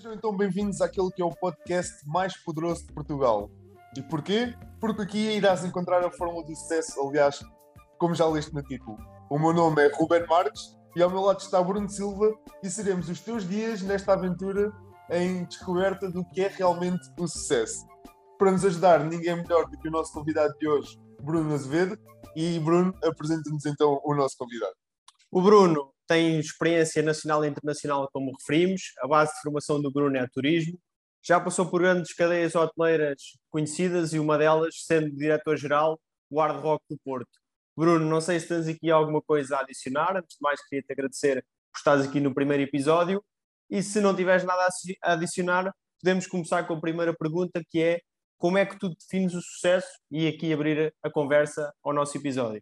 Sejam então bem-vindos àquele que é o podcast mais poderoso de Portugal. E porquê? Porque aqui irás encontrar a fórmula do sucesso, aliás, como já leste no título. O meu nome é Ruben Marques e ao meu lado está Bruno Silva e seremos os teus dias nesta aventura em descoberta do que é realmente o sucesso. Para nos ajudar, ninguém melhor do que o nosso convidado de hoje, Bruno Azevedo. E Bruno, apresenta-nos então o nosso convidado. O Bruno tem experiência nacional e internacional, como referimos. A base de formação do Bruno é turismo. Já passou por grandes cadeias hoteleiras conhecidas e uma delas sendo diretor-geral do Hard Rock do Porto. Bruno, não sei se tens aqui alguma coisa a adicionar. Antes de mais, queria te agradecer por estares aqui no primeiro episódio. E se não tiveres nada a adicionar, podemos começar com a primeira pergunta, que é como é que tu defines o sucesso? E aqui abrir a conversa ao nosso episódio.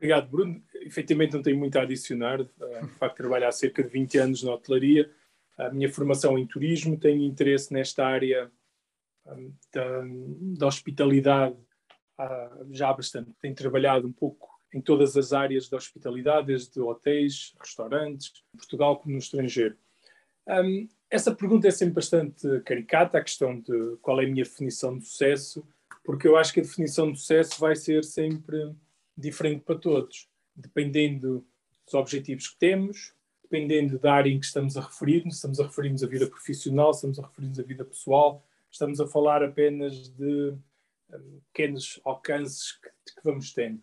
Obrigado, Bruno. Efetivamente não tenho muito a adicionar. Uh, de facto, trabalho há cerca de 20 anos na hotelaria. A minha formação em turismo, tenho interesse nesta área um, da, da, hospitalidade já há bastante. Tenho trabalhado um pouco em todas as áreas da hospitalidade, desde hotéis, restaurantes, em Portugal como no estrangeiro. Um, essa pergunta é sempre bastante caricata, a questão de qual é a minha definição de sucesso, porque eu acho que a definição de sucesso vai ser sempre diferente para todos, dependendo dos objetivos que temos, dependendo da área em que estamos a referir-nos, estamos a referir-nos à vida profissional, estamos a referir-nos à vida pessoal, estamos a falar apenas de um, pequenos alcances que, que vamos tendo.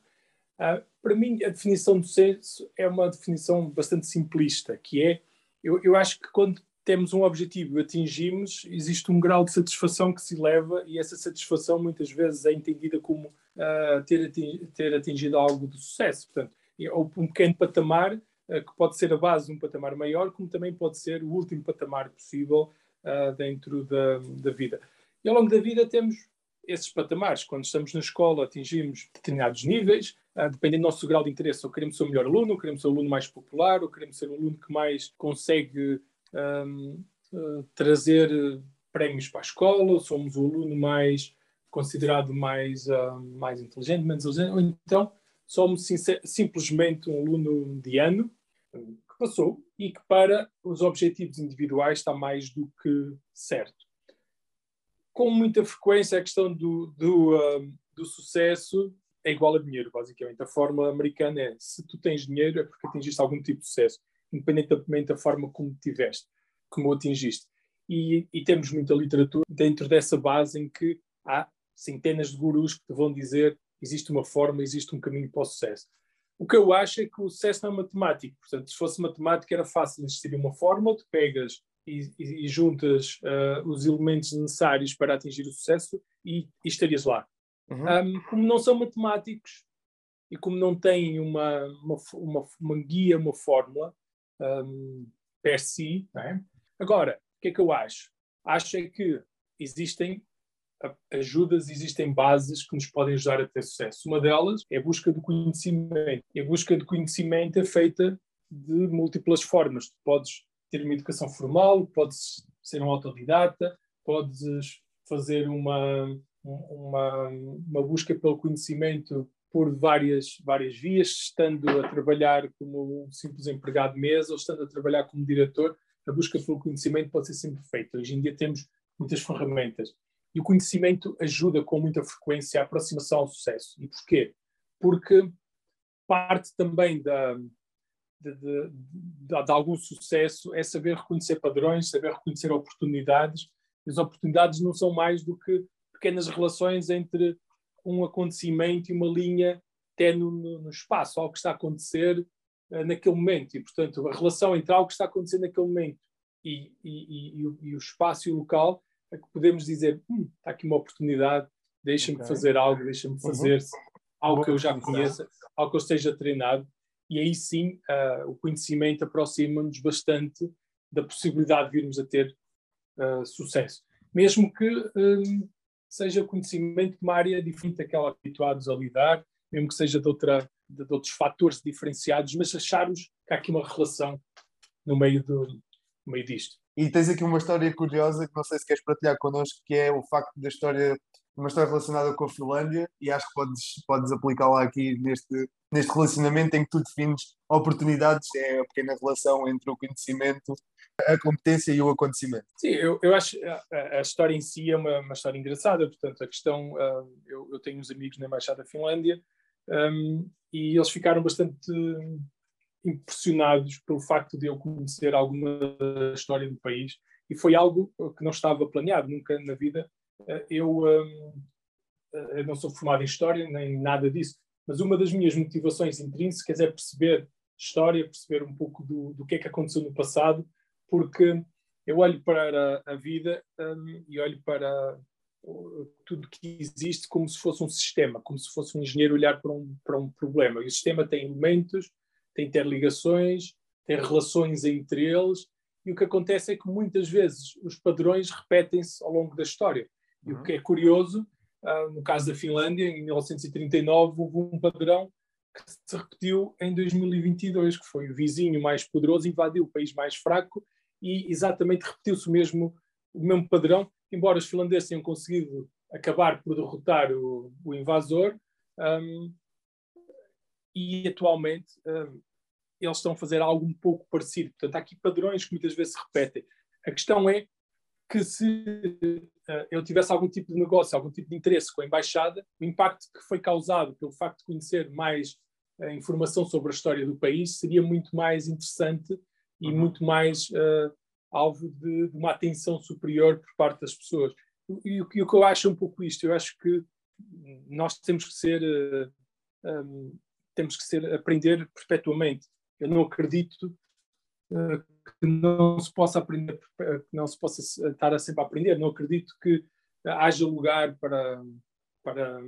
Uh, para mim, a definição de sucesso é uma definição bastante simplista, que é, eu, eu acho que quando temos um objetivo atingimos, existe um grau de satisfação que se leva e essa satisfação muitas vezes é entendida como uh, ter, atingido, ter, atingido algo de sucesso. Portanto, ou um pequeno patamar, uh, que pode ser a base de um patamar maior, como também pode ser o último patamar possível uh, dentro da, da vida. E ao longo da vida temos esses patamares. Quando estamos na escola, atingimos determinados níveis, dependendo do nosso grau de interesse, ou queremos ser o melhor aluno, ou queremos ser o aluno mais popular, ou queremos ser o aluno que mais consegue um, uh, trazer prémios para a escola, somos o aluno mais considerado mais, uh, mais inteligente, menos inteligente, ou então somos simplesmente um aluno mediano que passou e que para os objetivos individuais está mais do que certo. Com muita frequência a questão do, do, uh, do sucesso é igual a dinheiro, basicamente. A fórmula americana é se tu tens dinheiro é porque atingiste algum tipo de sucesso independentemente da forma como tiveste, como atingiste. E, e, temos muita literatura dentro dessa base em que há centenas de gurus que te vão dizer existe uma forma, existe um caminho para o sucesso. O que eu acho é que o sucesso não é matemático. Portanto, se fosse matemática era fácil existir uma fórmula, tu pegas e, e, e juntas uh, os elementos necessários para atingir o sucesso e, estarias lá. Uhum. Um, como não são matemáticos e como não têm uma, uma, uma, uma guia, uma fórmula, um, per si. É? Agora, o que é que eu acho? Acho é que existem ajudas, existem bases que nos podem ajudar a ter sucesso. Uma delas é a busca do conhecimento. E a busca do conhecimento é feita de múltiplas formas. Tu podes ter uma educação formal, podes ser um autodidata, podes fazer uma, uma, uma busca pelo conhecimento por várias, várias vias, estando a trabalhar como um simples empregado de mesa ou estando a trabalhar como diretor, a busca pelo conhecimento pode ser sempre feita. Hoje em dia temos muitas ferramentas. E o conhecimento ajuda com muita frequência a aproximação ao sucesso. E porquê? Porque parte também da, de, de, de, de, algum sucesso é saber reconhecer padrões, saber reconhecer oportunidades. As oportunidades não são mais do que pequenas relações entre um acontecimento e uma linha até no, espaço, algo que está a acontecer uh, naquele momento. E, portanto, a relação entre algo que está a acontecer naquele momento e, e, e, o, e o, espaço e o local é que podemos dizer: hum, está aqui uma oportunidade, deixa-me okay. fazer algo, deixa-me fazer uhum. algo que eu já conheça, algo que eu esteja treinado. E aí sim, uh, o conhecimento aproxima-nos bastante da possibilidade de virmos a ter uh, sucesso. Mesmo que um, seja conhecimento de uma área diferente daquela habituados a lidar, mesmo que seja de, outra, de, de outros fatores diferenciados, mas acharmos que há aqui uma relação no meio, do, no meio disto. E tens aqui uma história curiosa que não sei se queres partilhar connosco, que é o facto da história, uma história relacionada com a Finlândia, e acho que podes, podes aplicá-la aqui neste, neste relacionamento em que tu defines oportunidades, é a pequena relação entre o conhecimento, a competência e o acontecimento. Sim, eu, eu acho a, a história em si é uma, uma história engraçada, portanto, a questão, uh, eu, eu, tenho uns amigos na Embaixada da Finlândia um, e eles ficaram bastante impressionados pelo facto de eu conhecer alguma história do país e foi algo que não estava planeado nunca na vida. Uh, eu, um, eu não sou formado em História, nem nada disso, mas uma das minhas motivações intrínsecas é perceber história, perceber um pouco do, do que é que aconteceu no passado, porque eu olho para a, vida um, e olho para tudo que existe como se fosse um sistema, como se fosse um engenheiro olhar para um, para um problema. E o sistema tem elementos, tem interligações, tem relações entre eles, e o que acontece é que muitas vezes os padrões repetem-se ao longo da história. E uhum. o que é curioso no caso da Finlândia, em 1939, houve um padrão que se repetiu em 2022, que foi o vizinho mais poderoso invadiu o país mais fraco e exatamente repetiu-se o mesmo, o mesmo padrão, embora os finlandeses tenham conseguido acabar por derrotar o, o invasor, um, e atualmente um, eles estão a fazer algo um pouco parecido. Portanto, há aqui padrões que muitas vezes se repetem. A questão é que se eu tivesse algum tipo de negócio, algum tipo de interesse com a embaixada, o impacto que foi causado pelo facto de conhecer mais uh, informação sobre a história do país seria muito mais interessante e uhum. muito mais uh, alvo de, de, uma atenção superior por parte das pessoas. E, e, o que eu acho é um pouco isto, eu acho que nós temos que ser um, temos que ser aprender perpetuamente. Eu não acredito que não se possa aprender, que não se possa estar a sempre a aprender. Não acredito que haja lugar para, para,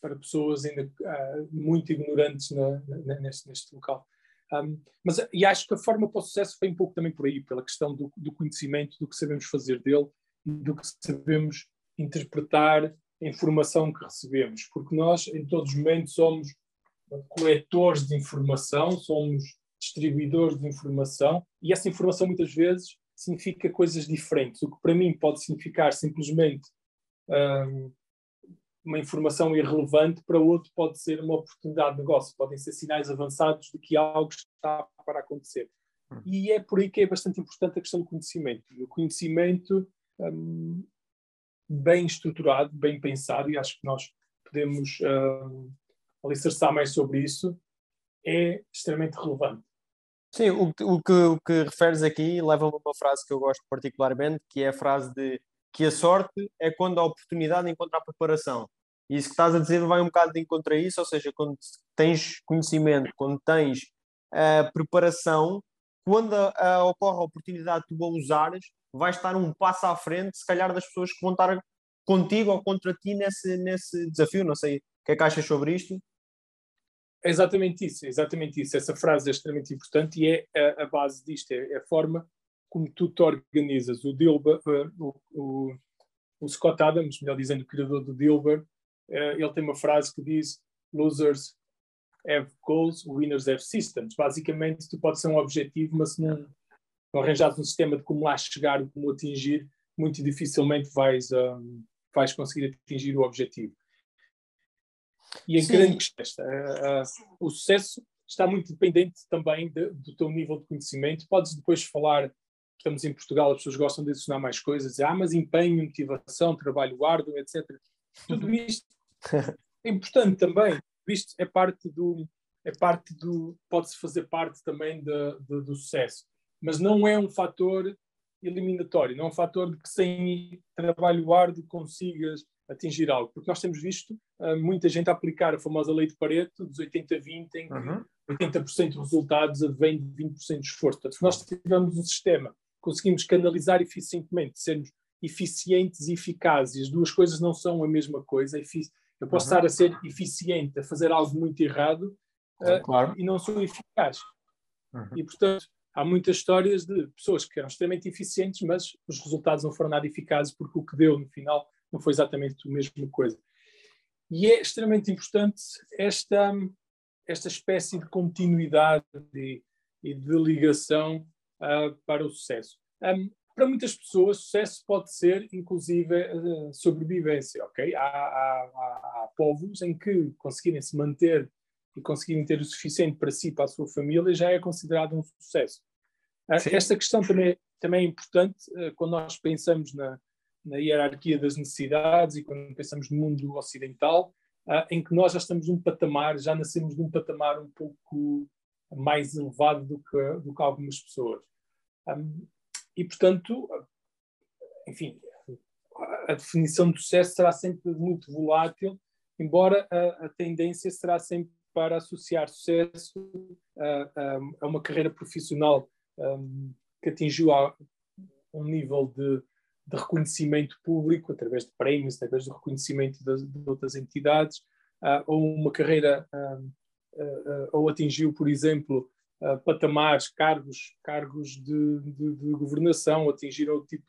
para pessoas ainda uh, muito ignorantes na, na, neste, neste local. Um, mas, e acho que a forma para o sucesso foi um pouco também por aí, pela questão do, do conhecimento, do que sabemos fazer dele e do que sabemos interpretar a informação que recebemos. Porque nós, em todos os momentos, somos coletores de informação, somos distribuidores de informação e essa informação muitas vezes significa coisas diferentes. O que para mim pode significar simplesmente um, uma informação irrelevante, para outro pode ser uma oportunidade de negócio, podem ser sinais avançados de que algo está para acontecer. Hum. E é por aí que é bastante importante a questão do conhecimento. O conhecimento um, bem estruturado, bem pensado, e acho que nós podemos um, alicerçar mais sobre isso, é extremamente relevante. Sim, o, o, que, o que referes aqui leva-me a uma frase que eu gosto particularmente, que é a frase de que a sorte é quando a oportunidade encontra a preparação. E isso que estás a dizer vai um bocado de encontro a isso, ou seja, quando tens conhecimento, quando tens a preparação, quando a, a, ocorre a oportunidade de tu a usares, vais estar um passo à frente, se calhar, das pessoas que vão estar contigo ou contra ti nesse, nesse desafio. Não sei o que é que achas sobre isto. É exatamente isso, exatamente isso. Essa frase é extremamente importante e é a, a base disto, é, é, a forma como tu te organizas. O Dilber, uh, o, o, o, Scott Adams, melhor dizendo, o criador do Dilber, uh, ele tem uma frase que diz losers have goals, winners have systems. Basicamente, tu podes ser um objetivo, mas se não, não arranjares um sistema de como lá chegar, como atingir, muito dificilmente vais, um, vais conseguir atingir o objetivo. E a Sim. grande uh, o sucesso está muito dependente também de, do teu nível de conhecimento. Podes depois falar, estamos em Portugal, as pessoas gostam de adicionar mais coisas, ah, mas empenho, motivação, trabalho árduo, etc. Tudo isto é importante também. Isto é parte do, é parte do, pode-se fazer parte também de, de, do sucesso, mas não é um fator eliminatório, não é um fator de que sem trabalho árduo consigas atingir algo, porque nós temos visto uh, muita gente aplicar a famosa lei de Pareto dos 80-20, em que uhum. 80% dos resultados advém de 20% de esforço. Portanto, se nós tivermos um sistema, conseguimos canalizar eficientemente, sermos eficientes e eficazes, as duas coisas não são a mesma coisa. Eu posso uhum. estar a ser eficiente, a fazer algo muito errado uh, claro. e não sou eficaz. Uhum. E, portanto, há muitas histórias de pessoas que eram extremamente eficientes, mas os resultados não foram nada eficazes porque o que deu no final não foi exatamente a mesma coisa. E é extremamente importante esta, esta espécie de continuidade e, e de ligação uh, para o sucesso. Um, para muitas pessoas, sucesso pode ser, inclusive, uh, sobrevivência, ok? Há, há, há, há, povos em que conseguirem se manter e conseguirem ter o suficiente para si, para a sua família, já é considerado um sucesso. Ah, Sim. Esta questão também, também é importante uh, quando nós pensamos na, na hierarquia das necessidades e quando pensamos no mundo ocidental, uh, em que nós já estamos num patamar, já nascemos num patamar um pouco mais elevado do que, do que algumas pessoas. Um, e, portanto, enfim, a definição de sucesso será sempre muito volátil, embora a, a tendência será sempre para associar sucesso a, a, a uma carreira profissional um, que atingiu um nível de, de, reconhecimento público, através de prémios, através do reconhecimento de, de outras entidades, uh, ou uma carreira, uh, uh, ou atingiu, por exemplo, patamares, cargos, cargos de, de, de governação, atingiram o tipo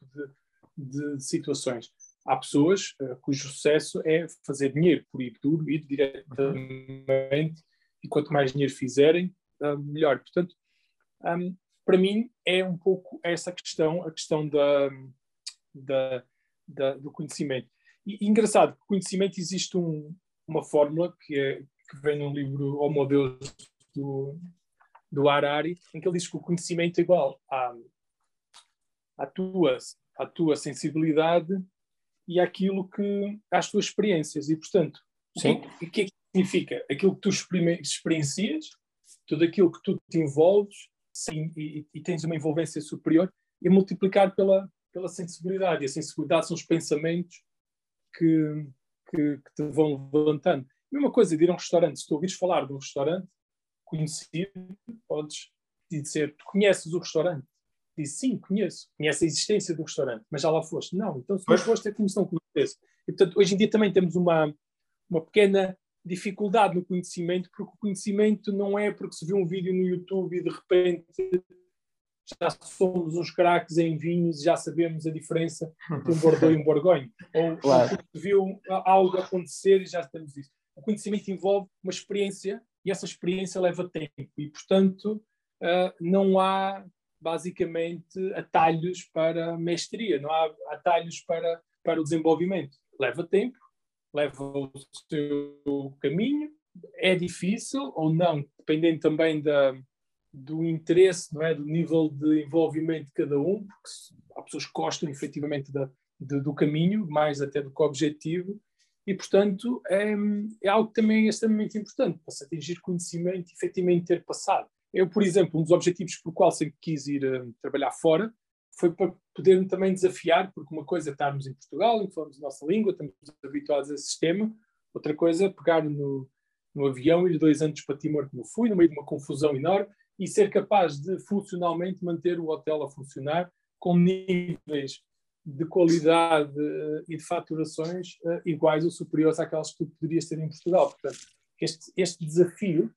de, de situações. Há pessoas cujo sucesso é fazer dinheiro, por ir duro, ir diretamente, e quanto mais dinheiro fizerem, melhor. Portanto, um, para mim é um pouco essa questão, a questão da, da, da do conhecimento. E, engraçado, conhecimento existe um, uma fórmula que, é, que vem num livro Homo Deus do, do Harari, em que ele diz que o conhecimento é igual à, à, tua, à tua sensibilidade e àquilo que às tuas experiências. E, portanto, Sim. o que, é que significa? Aquilo que tu experiencias, tudo aquilo que tu te envolves sim, e, e, tens uma envolvência superior e multiplicar pela, pela sensibilidade. E a sensibilidade são os pensamentos que, que, que te vão levantando. Mesma coisa de ir a um restaurante. Se tu ouvires falar de um restaurante conhecido, podes dizer: Tu conheces o restaurante? Diz sim, conheço. Conhece a existência do restaurante, mas já lá foste. Não, então se não foste é como se não conhecesse. E portanto, hoje em dia também temos uma, uma pequena dificuldade no conhecimento, porque o conhecimento não é porque se viu um vídeo no YouTube e de repente já somos uns craques em vinhos e já sabemos a diferença entre um Bordeaux e um Borgonha. Ou claro. viu algo acontecer e já estamos isso. O conhecimento envolve uma experiência e essa experiência leva tempo e, portanto, uh, não há basicamente atalhos para mestria, não há atalhos para, para o desenvolvimento. Leva tempo, leva o seu caminho. É difícil ou não, dependendo também da, do interesse, não é? do nível de envolvimento de cada um, porque há pessoas que gostam efetivamente da, de, do caminho, mais até do que o objetivo, e portanto é, é algo que também extremamente importante para se atingir conhecimento e efetivamente ter passado. Eu, por exemplo, um dos objetivos por qual sempre quis ir uh, trabalhar fora foi para poder também desafiar, porque uma coisa é estarmos em Portugal, em que falamos a nossa língua, estamos habituados a esse sistema, outra coisa é pegar no, no avião e ir dois anos para Timor, como fui, no meio de uma confusão enorme, e ser capaz de funcionalmente manter o hotel a funcionar com níveis de qualidade uh, e de faturações uh, iguais ou superiores àquelas que tu poderias ter em Portugal. Portanto, este, este desafio,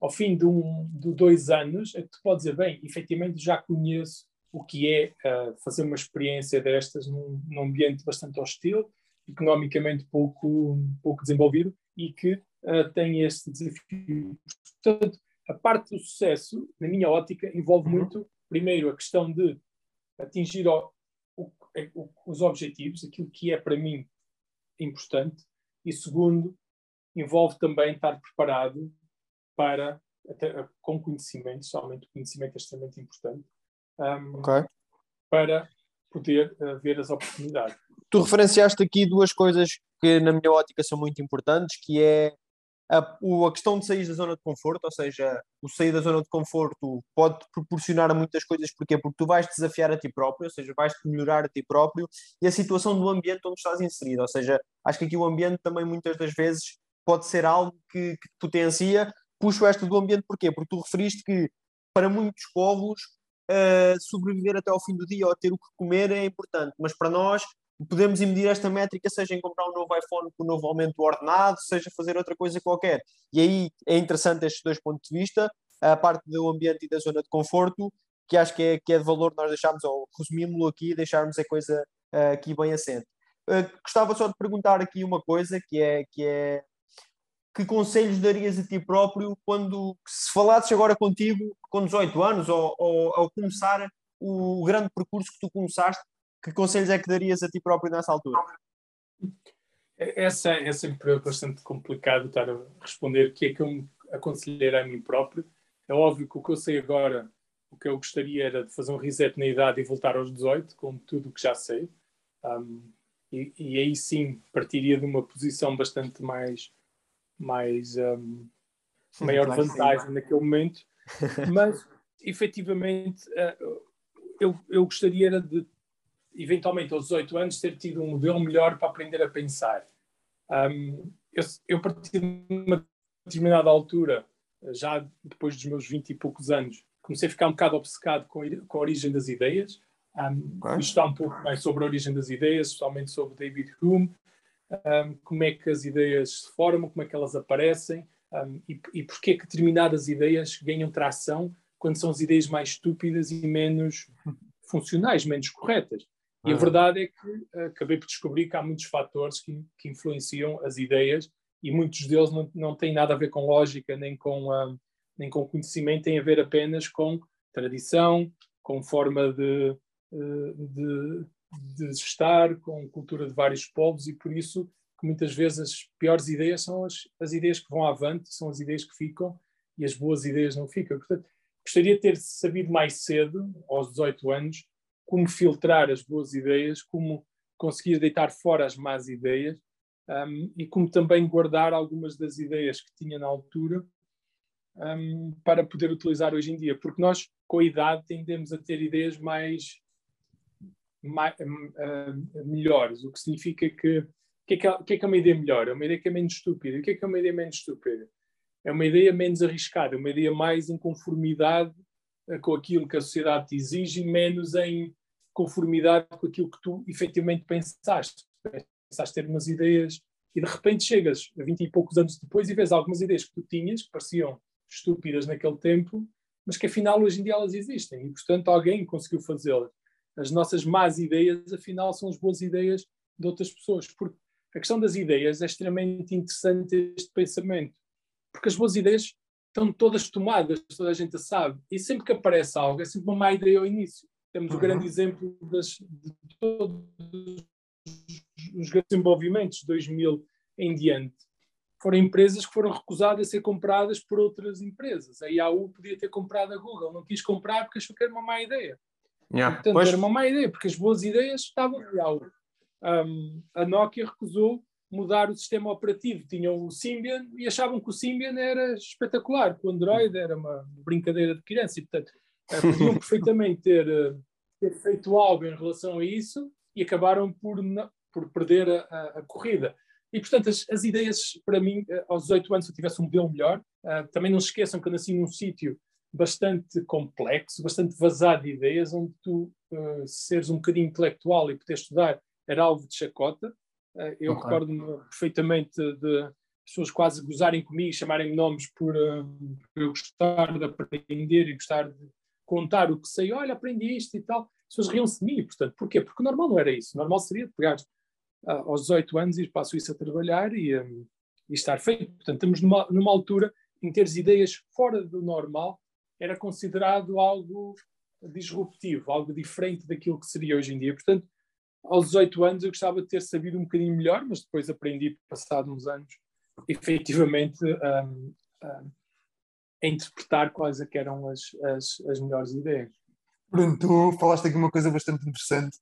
ao fim de, um, de dois anos, é que tu podes dizer, bem, efetivamente já conheço o que é uh, fazer uma experiência destas num, num, ambiente bastante hostil, economicamente pouco, pouco desenvolvido e que tem este desafio. Portanto, a parte do sucesso, na minha ótica, envolve uhum. muito, primeiro, a questão de atingir o, o, o, os objetivos, aquilo que é para mim importante, e segundo, envolve também estar preparado para, até, com conhecimento, somente o conhecimento é extremamente importante, um, okay. para poder uh, ver as oportunidades. Tu referenciaste aqui duas coisas que, na minha ótica, são muito importantes, que é a, a questão de sair da zona de conforto, ou seja, o sair da zona de conforto pode proporcionar muitas coisas, porquê? Porque tu vais desafiar a ti próprio, ou seja, vais-te melhorar a ti próprio, e a situação do ambiente onde estás inserido, ou seja, acho que aqui o ambiente também muitas das vezes pode ser algo que, que potencia. Puxo esta do ambiente porquê? Porque tu referiste que para muitos povos uh, sobreviver até ao fim do dia ou ter o que comer é importante, mas para nós podemos medir esta métrica, seja em comprar um novo iPhone com um novo aumento do ordenado, seja fazer outra coisa qualquer. E aí é interessante estes dois pontos de vista, a parte do ambiente e da zona de conforto, que acho que é, que é de valor nós deixarmos, ou resumimos-lo aqui deixarmos a coisa uh, aqui bem assente. Uh, gostava só de perguntar aqui uma coisa, que é, que é que conselhos darias a ti próprio quando, se falasses agora contigo com 18 anos ou, ou ao começar o grande percurso que tu começaste, que conselhos é que darias a ti próprio nessa altura? Essa é sempre bastante complicado estar a responder que é que eu, aconselhar a mim próprio. É óbvio que o que eu sei agora, o que eu gostaria era de fazer um reset na idade e voltar aos 18, com tudo o que já sei. Um, e, e, aí sim partiria de uma posição bastante mais, mais um, maior vantagem naquele momento. Mas, efetivamente, uh, eu, eu gostaria de, eventualmente, aos 18 anos, ter tido um modelo melhor para aprender a pensar. Um, eu, eu parti de uma determinada altura, já depois dos meus 20 e poucos anos, comecei a ficar um bocado obcecado com, com a origem das ideias. Um. Estudar um pouco mais sobre a origem das ideias, especialmente sobre David Hume, um, como é que as ideias se formam, como é que elas aparecem um, e, e porquê que determinadas ideias ganham tração quando são as ideias mais estúpidas e menos funcionais, menos corretas. E a verdade é que uh, acabei por descobrir que há muitos fatores que, que influenciam as ideias e muitos deles não, não têm nada a ver com lógica nem com, uh, nem com conhecimento, têm a ver apenas com tradição, com forma de, uh, de, de estar, com cultura de vários povos e por isso que muitas vezes as piores ideias são as, as ideias que vão avante, são as ideias que ficam e as boas ideias não ficam. Portanto, gostaria de ter sabido mais cedo, aos 18 anos, como filtrar as boas ideias, como conseguir deitar fora as más ideias um, e como também guardar algumas das ideias que tinha na altura um, para poder utilizar hoje em dia, porque nós, com a idade, tendemos a ter ideias mais, mais uh, melhores, o que significa que o que, é que, que, é que é uma ideia melhor? É uma ideia que é menos estúpida. O que é que é uma ideia menos estúpida? É uma ideia menos arriscada, é uma ideia mais em conformidade com aquilo que a sociedade te exige, menos em conformidade com aquilo que tu efetivamente pensaste. Pensaste ter umas ideias e de repente chegas a 20 e poucos anos depois e vês algumas ideias que tu tinhas, que pareciam estúpidas naquele tempo, mas que afinal hoje em dia elas existem e portanto alguém conseguiu fazê-las. As nossas más ideias, afinal, são as boas ideias de outras pessoas. Porque a questão das ideias é extremamente interessante este pensamento. Porque as boas ideias estão todas tomadas, toda a gente sabe. E sempre que aparece algo, é sempre uma má ideia ao início. Temos uhum. o grande exemplo das, de todos os grandes desenvolvimentos de 2000 em diante. Foram empresas que foram recusadas a ser compradas por outras empresas. A Yahoo podia ter comprado a Google, não quis comprar porque achou que era uma má ideia. Yeah. Portanto, pois... era uma má ideia, porque as boas ideias estavam na Yahoo. Um, a Nokia recusou mudar o sistema operativo. Tinham o Symbian e achavam que o Symbian era espetacular, que o Android era uma brincadeira de criança. E, portanto, eh, podiam perfeitamente ter, eh, ter, feito algo em relação a isso e acabaram por, por perder a, a, a corrida. E, portanto, as, as, ideias, para mim, eh, aos 18 anos, se eu tivesse um modelo melhor, uh, também não se esqueçam que eu nasci num sítio bastante complexo, bastante vazado de ideias, onde tu seres um bocadinho intelectual e poder estudar era alvo de chacota. Eu okay. recordo-me perfeitamente de pessoas quase gozarem comigo, chamarem-me nomes por, por eu gostar de aprender e gostar de contar o que sei, olha, aprendi isto e tal, as pessoas riam-se de mim, portanto, porquê? Porque normal não era isso, normal seria pegar uh, aos 18 anos, ir para a Suíça trabalhar e, um, e estar feito. Portanto, estamos numa, numa altura em teres ideias fora do normal, era considerado algo disruptivo, algo diferente daquilo que seria hoje em dia. Portanto, aos 18 anos eu gostava de ter sabido um bocadinho melhor, mas depois aprendi, passado uns anos, efetivamente, um, um, a interpretar quais é eram as, as, as melhores ideias. Bruno, tu falaste aqui uma coisa bastante interessante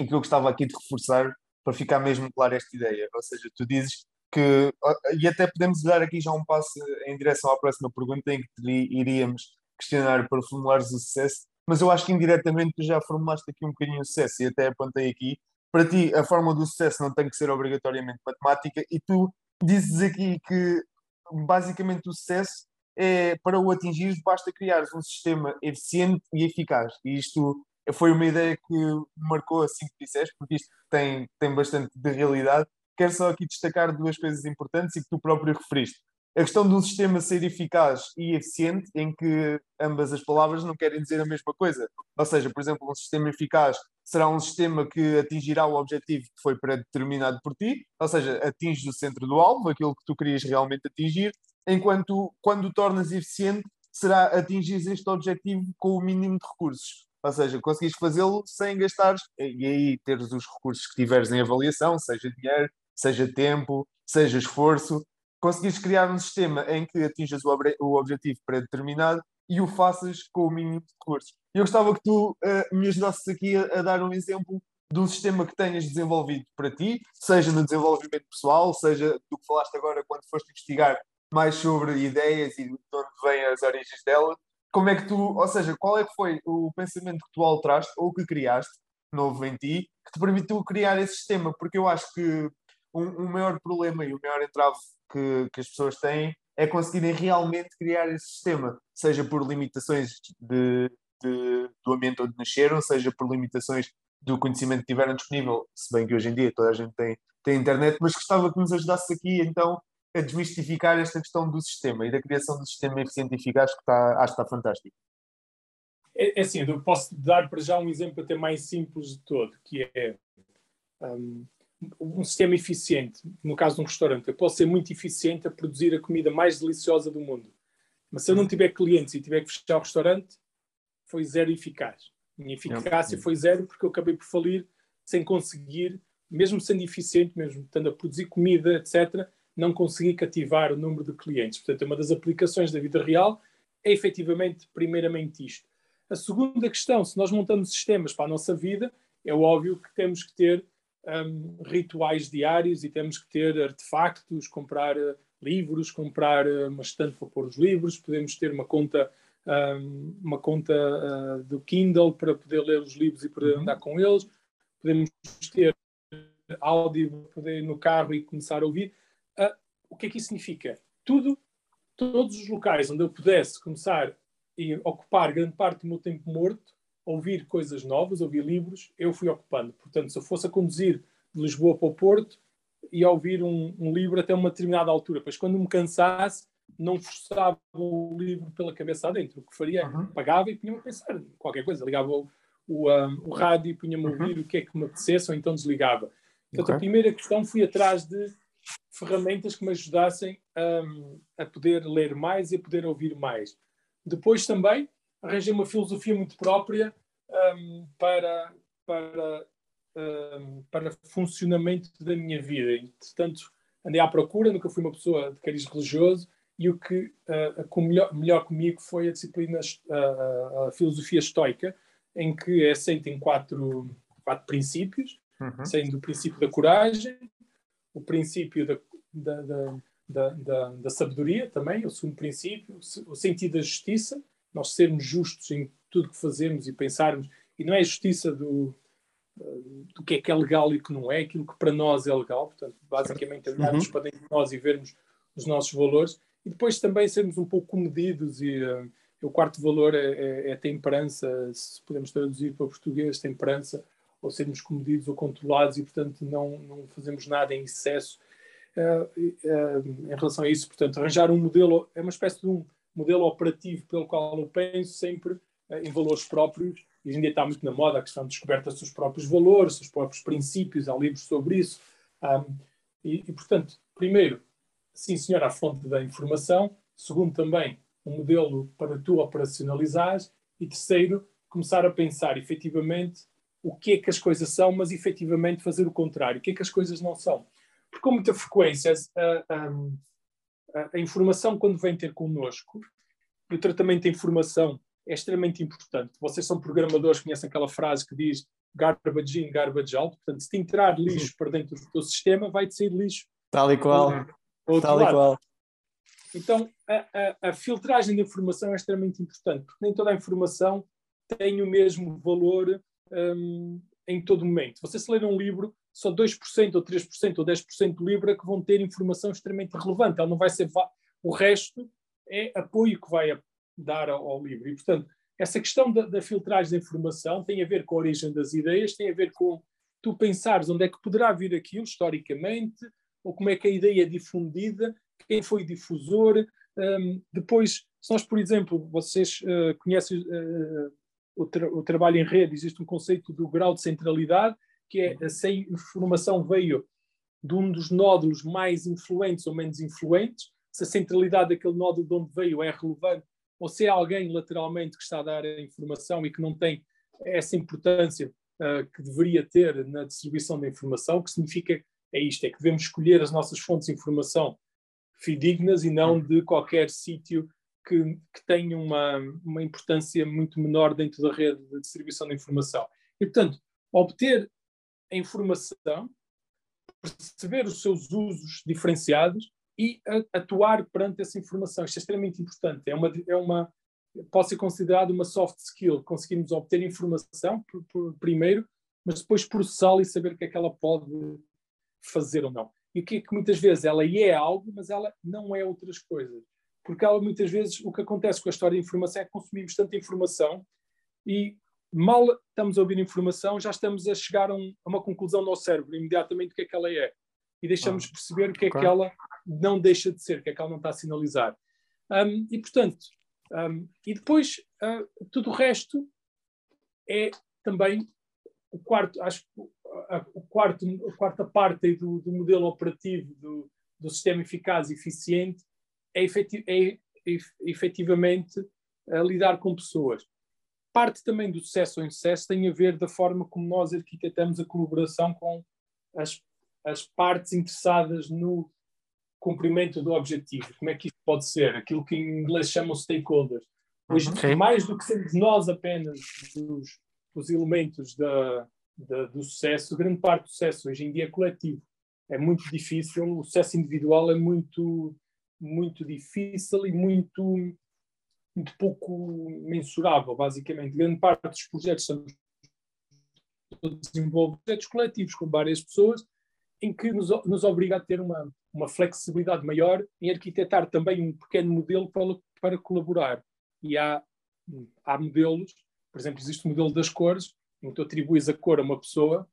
e que eu gostava aqui de reforçar para ficar mesmo clara esta ideia. Ou seja, tu dizes que, e até podemos dar aqui já um passo em direção à próxima pergunta em que iríamos questionar para formulares o sucesso, mas eu acho que indiretamente tu já formulaste aqui um bocadinho o sucesso e até apontei aqui. Para ti, a forma do sucesso não tem que ser obrigatoriamente matemática e tu dizes aqui que basicamente o sucesso é, para o atingir, basta criar um sistema eficiente e eficaz. E isto foi uma ideia que marcou assim que disseste, porque isto tem, tem bastante de realidade. Quero só aqui destacar duas coisas importantes e que tu próprio referiste. A questão de um sistema ser eficaz e eficiente, em que ambas as palavras não querem dizer a mesma coisa. Ou seja, por exemplo, um sistema eficaz será um sistema que atingirá o objetivo que foi predeterminado por ti, ou seja, atinges o centro do alvo, aquilo que tu querias realmente atingir, enquanto quando tornas eficiente, será atingir este objetivo com o mínimo de recursos. Ou seja, conseguires fazê-lo sem gastares, e aí teres os recursos que tiveres em avaliação, seja dinheiro, seja tempo, seja esforço, conseguires criar um sistema em que atinjas o, o objetivo pré-determinado e o faças com o mínimo de recursos. Eu gostava que tu uh, me ajudasses aqui a, a, dar um exemplo de um sistema que tenhas desenvolvido para ti, seja no desenvolvimento pessoal, seja do que falaste agora quando foste investigar mais sobre ideias e de onde vêm as origens delas. Como é que tu, ou seja, qual é que foi o pensamento que tu alteraste ou que criaste novo em ti que te permitiu criar esse sistema? Porque eu acho que um, um maior problema e o maior entrave que, que as pessoas têm é conseguirem realmente criar esse sistema, seja por limitações de, de, do ambiente onde nasceram, seja por limitações do conhecimento que tiveram disponível, se bem que hoje em dia toda a gente tem, tem internet, mas gostava que nos ajudasses aqui então a desmistificar esta questão do sistema e da criação do sistema eficiente e eficaz que está, acho que está fantástico. É, é assim, eu posso dar para já um exemplo até mais simples de todo, que é um, um sistema eficiente. No caso de um restaurante, eu posso ser muito eficiente a produzir a comida mais deliciosa do mundo. Mas se eu não tiver clientes e tiver que fechar o restaurante, foi zero eficaz. Minha eficácia foi zero porque eu acabei por falir sem conseguir, mesmo sendo eficiente, mesmo estando a produzir comida, etc., não consegui cativar o número de clientes. Portanto, uma das aplicações da vida real é efetivamente, primeiramente, isto. A segunda questão, se nós montamos sistemas para a nossa vida, é óbvio que temos que ter um, rituais diários e temos que ter artefactos, comprar uh, livros, comprar uh, uma estante para pôr os livros, podemos ter uma conta um, uma conta uh, do Kindle para poder ler os livros e poder uhum. andar com eles. Podemos ter áudio para poder ir no carro e começar a ouvir. O que é que isso significa? Tudo, todos os locais onde eu pudesse começar e ocupar grande parte do meu tempo morto, ouvir coisas novas, ouvir livros, eu fui ocupando. Portanto, se eu fosse a conduzir de Lisboa para o Porto, ia ouvir um, um livro até uma determinada altura. Pois quando me cansasse, não forçava o livro pela cabeça adentro. O que faria, uhum. pagava e punha-me a pensar qualquer coisa. Ligava o, o, um, o rádio e punha-me a ouvir uhum. o que é que me apetecesse, ou então desligava. Portanto, okay. a primeira questão fui atrás de ferramentas que me ajudassem um, a poder ler mais e a poder ouvir mais. Depois também arranjei uma filosofia muito própria um, para, para, um, para funcionamento da minha vida. Portanto, andei à procura, nunca fui uma pessoa de cariz religioso, e o que uh, melhor, melhor, comigo foi a disciplina, uh, a filosofia estoica, em que é aceita em quatro, quatro princípios, uhum. sendo o princípio da coragem, o princípio da, da, da, da, da sabedoria também, o segundo princípio, o sentido da justiça, nós sermos justos em tudo que fazemos e pensarmos, e não é a justiça do, do que é que é legal e o que não é, aquilo que para nós é legal, portanto, basicamente olharmos uhum. para dentro de nós e vermos os nossos valores, e depois também sermos um pouco comedidos e uh, o quarto valor é, é, é, temperança, se podemos traduzir para português, temperança, ou sermos comedidos ou controlados e, portanto, não, não fazemos nada em excesso. Uh, uh, em relação a isso, portanto, arranjar um modelo, é uma espécie de um modelo operativo pelo qual eu penso sempre em valores próprios. E dia está muito na moda a questão de descoberta dos seus próprios valores, dos seus próprios princípios, há livros sobre isso. E, e, portanto, primeiro, sim senhor, à fonte da informação. Segundo, também, um modelo para tu operacionalizares. E terceiro, começar a pensar efetivamente o que é que as coisas são, mas efetivamente fazer o contrário. O que é que as coisas não são. Porque com muita frequência a, a, a informação quando vem ter connosco e o tratamento da informação é extremamente importante. Vocês são programadores, conhecem aquela frase que diz garbage in, garbage out. Portanto, se te entrar lixo para dentro do teu sistema, vai-te sair lixo. Tal e qual. Tal lado. e qual. Então, a, a, a, filtragem da informação é extremamente importante, porque nem toda a informação tem o mesmo valor um, em todo momento. Você se ler um livro, só 2% ou 3% ou 10% do livro é que vão ter informação extremamente relevante. Ela não vai ser... O resto é apoio que vai dar ao, ao livro. E, portanto, essa questão da, da, filtragem da informação tem a ver com a origem das ideias, tem a ver com tu pensares onde é que poderá vir aquilo historicamente, ou como é que a ideia é difundida, quem foi difusor. Um, depois, se nós, por exemplo, vocês uh, conhecem uh, o, tra o, trabalho em rede, existe um conceito do grau de centralidade, que é se a informação veio de um dos nódulos mais influentes ou menos influentes, se a centralidade daquele nódulo de onde veio é relevante, ou se é alguém lateralmente que está a dar a informação e que não tem essa importância uh, que deveria ter na distribuição da informação, que significa é isto, é que devemos escolher as nossas fontes de informação fidedignas e não de qualquer sítio que, que tenha uma, uma importância muito menor dentro da rede de distribuição da informação. E, portanto, obter a informação, perceber os seus usos diferenciados e atuar perante essa informação. Isto é extremamente importante. É uma, é uma, pode ser considerado uma soft skill. Conseguimos obter informação, por, por, primeiro, mas depois processá-la e saber o que é que ela pode fazer ou não. E o que é que muitas vezes ela é algo, mas ela não é outras coisas. Porque ela, muitas vezes o que acontece com a história de informação é que consumimos tanta informação e mal estamos a ouvir informação, já estamos a chegar a, um, a uma conclusão no nosso cérebro, imediatamente, do que é que ela é. E deixamos de ah, perceber o que é okay. que ela não deixa de ser, o que é que ela não está a sinalizar. Um, e, portanto, um, e depois uh, tudo o resto é também o quarto, acho a, o quarto, a quarta parte do, do modelo operativo do, do, sistema eficaz e eficiente é, efetiv, é efetivamente uh, lidar com pessoas parte também do sucesso ou insucesso tem a ver da forma como nós arquitetamos a colaboração com as, as partes interessadas no cumprimento do objetivo. Como é que isso pode ser? Aquilo que em inglês chamam stakeholders. Hoje, uhum. mais do que sermos nós apenas os, os elementos da, da, do sucesso, grande parte do sucesso hoje em dia é coletivo. É muito difícil, o sucesso individual é muito, muito difícil e muito muito pouco mensurável, basicamente. Grande parte dos projetos são desenvolver projetos coletivos com várias pessoas, em que nos, nos obriga a ter uma, uma flexibilidade maior em arquitetar também um pequeno modelo para, para colaborar. E há, há modelos, por exemplo, existe o modelo das cores, em que tu atribuis a cor a uma pessoa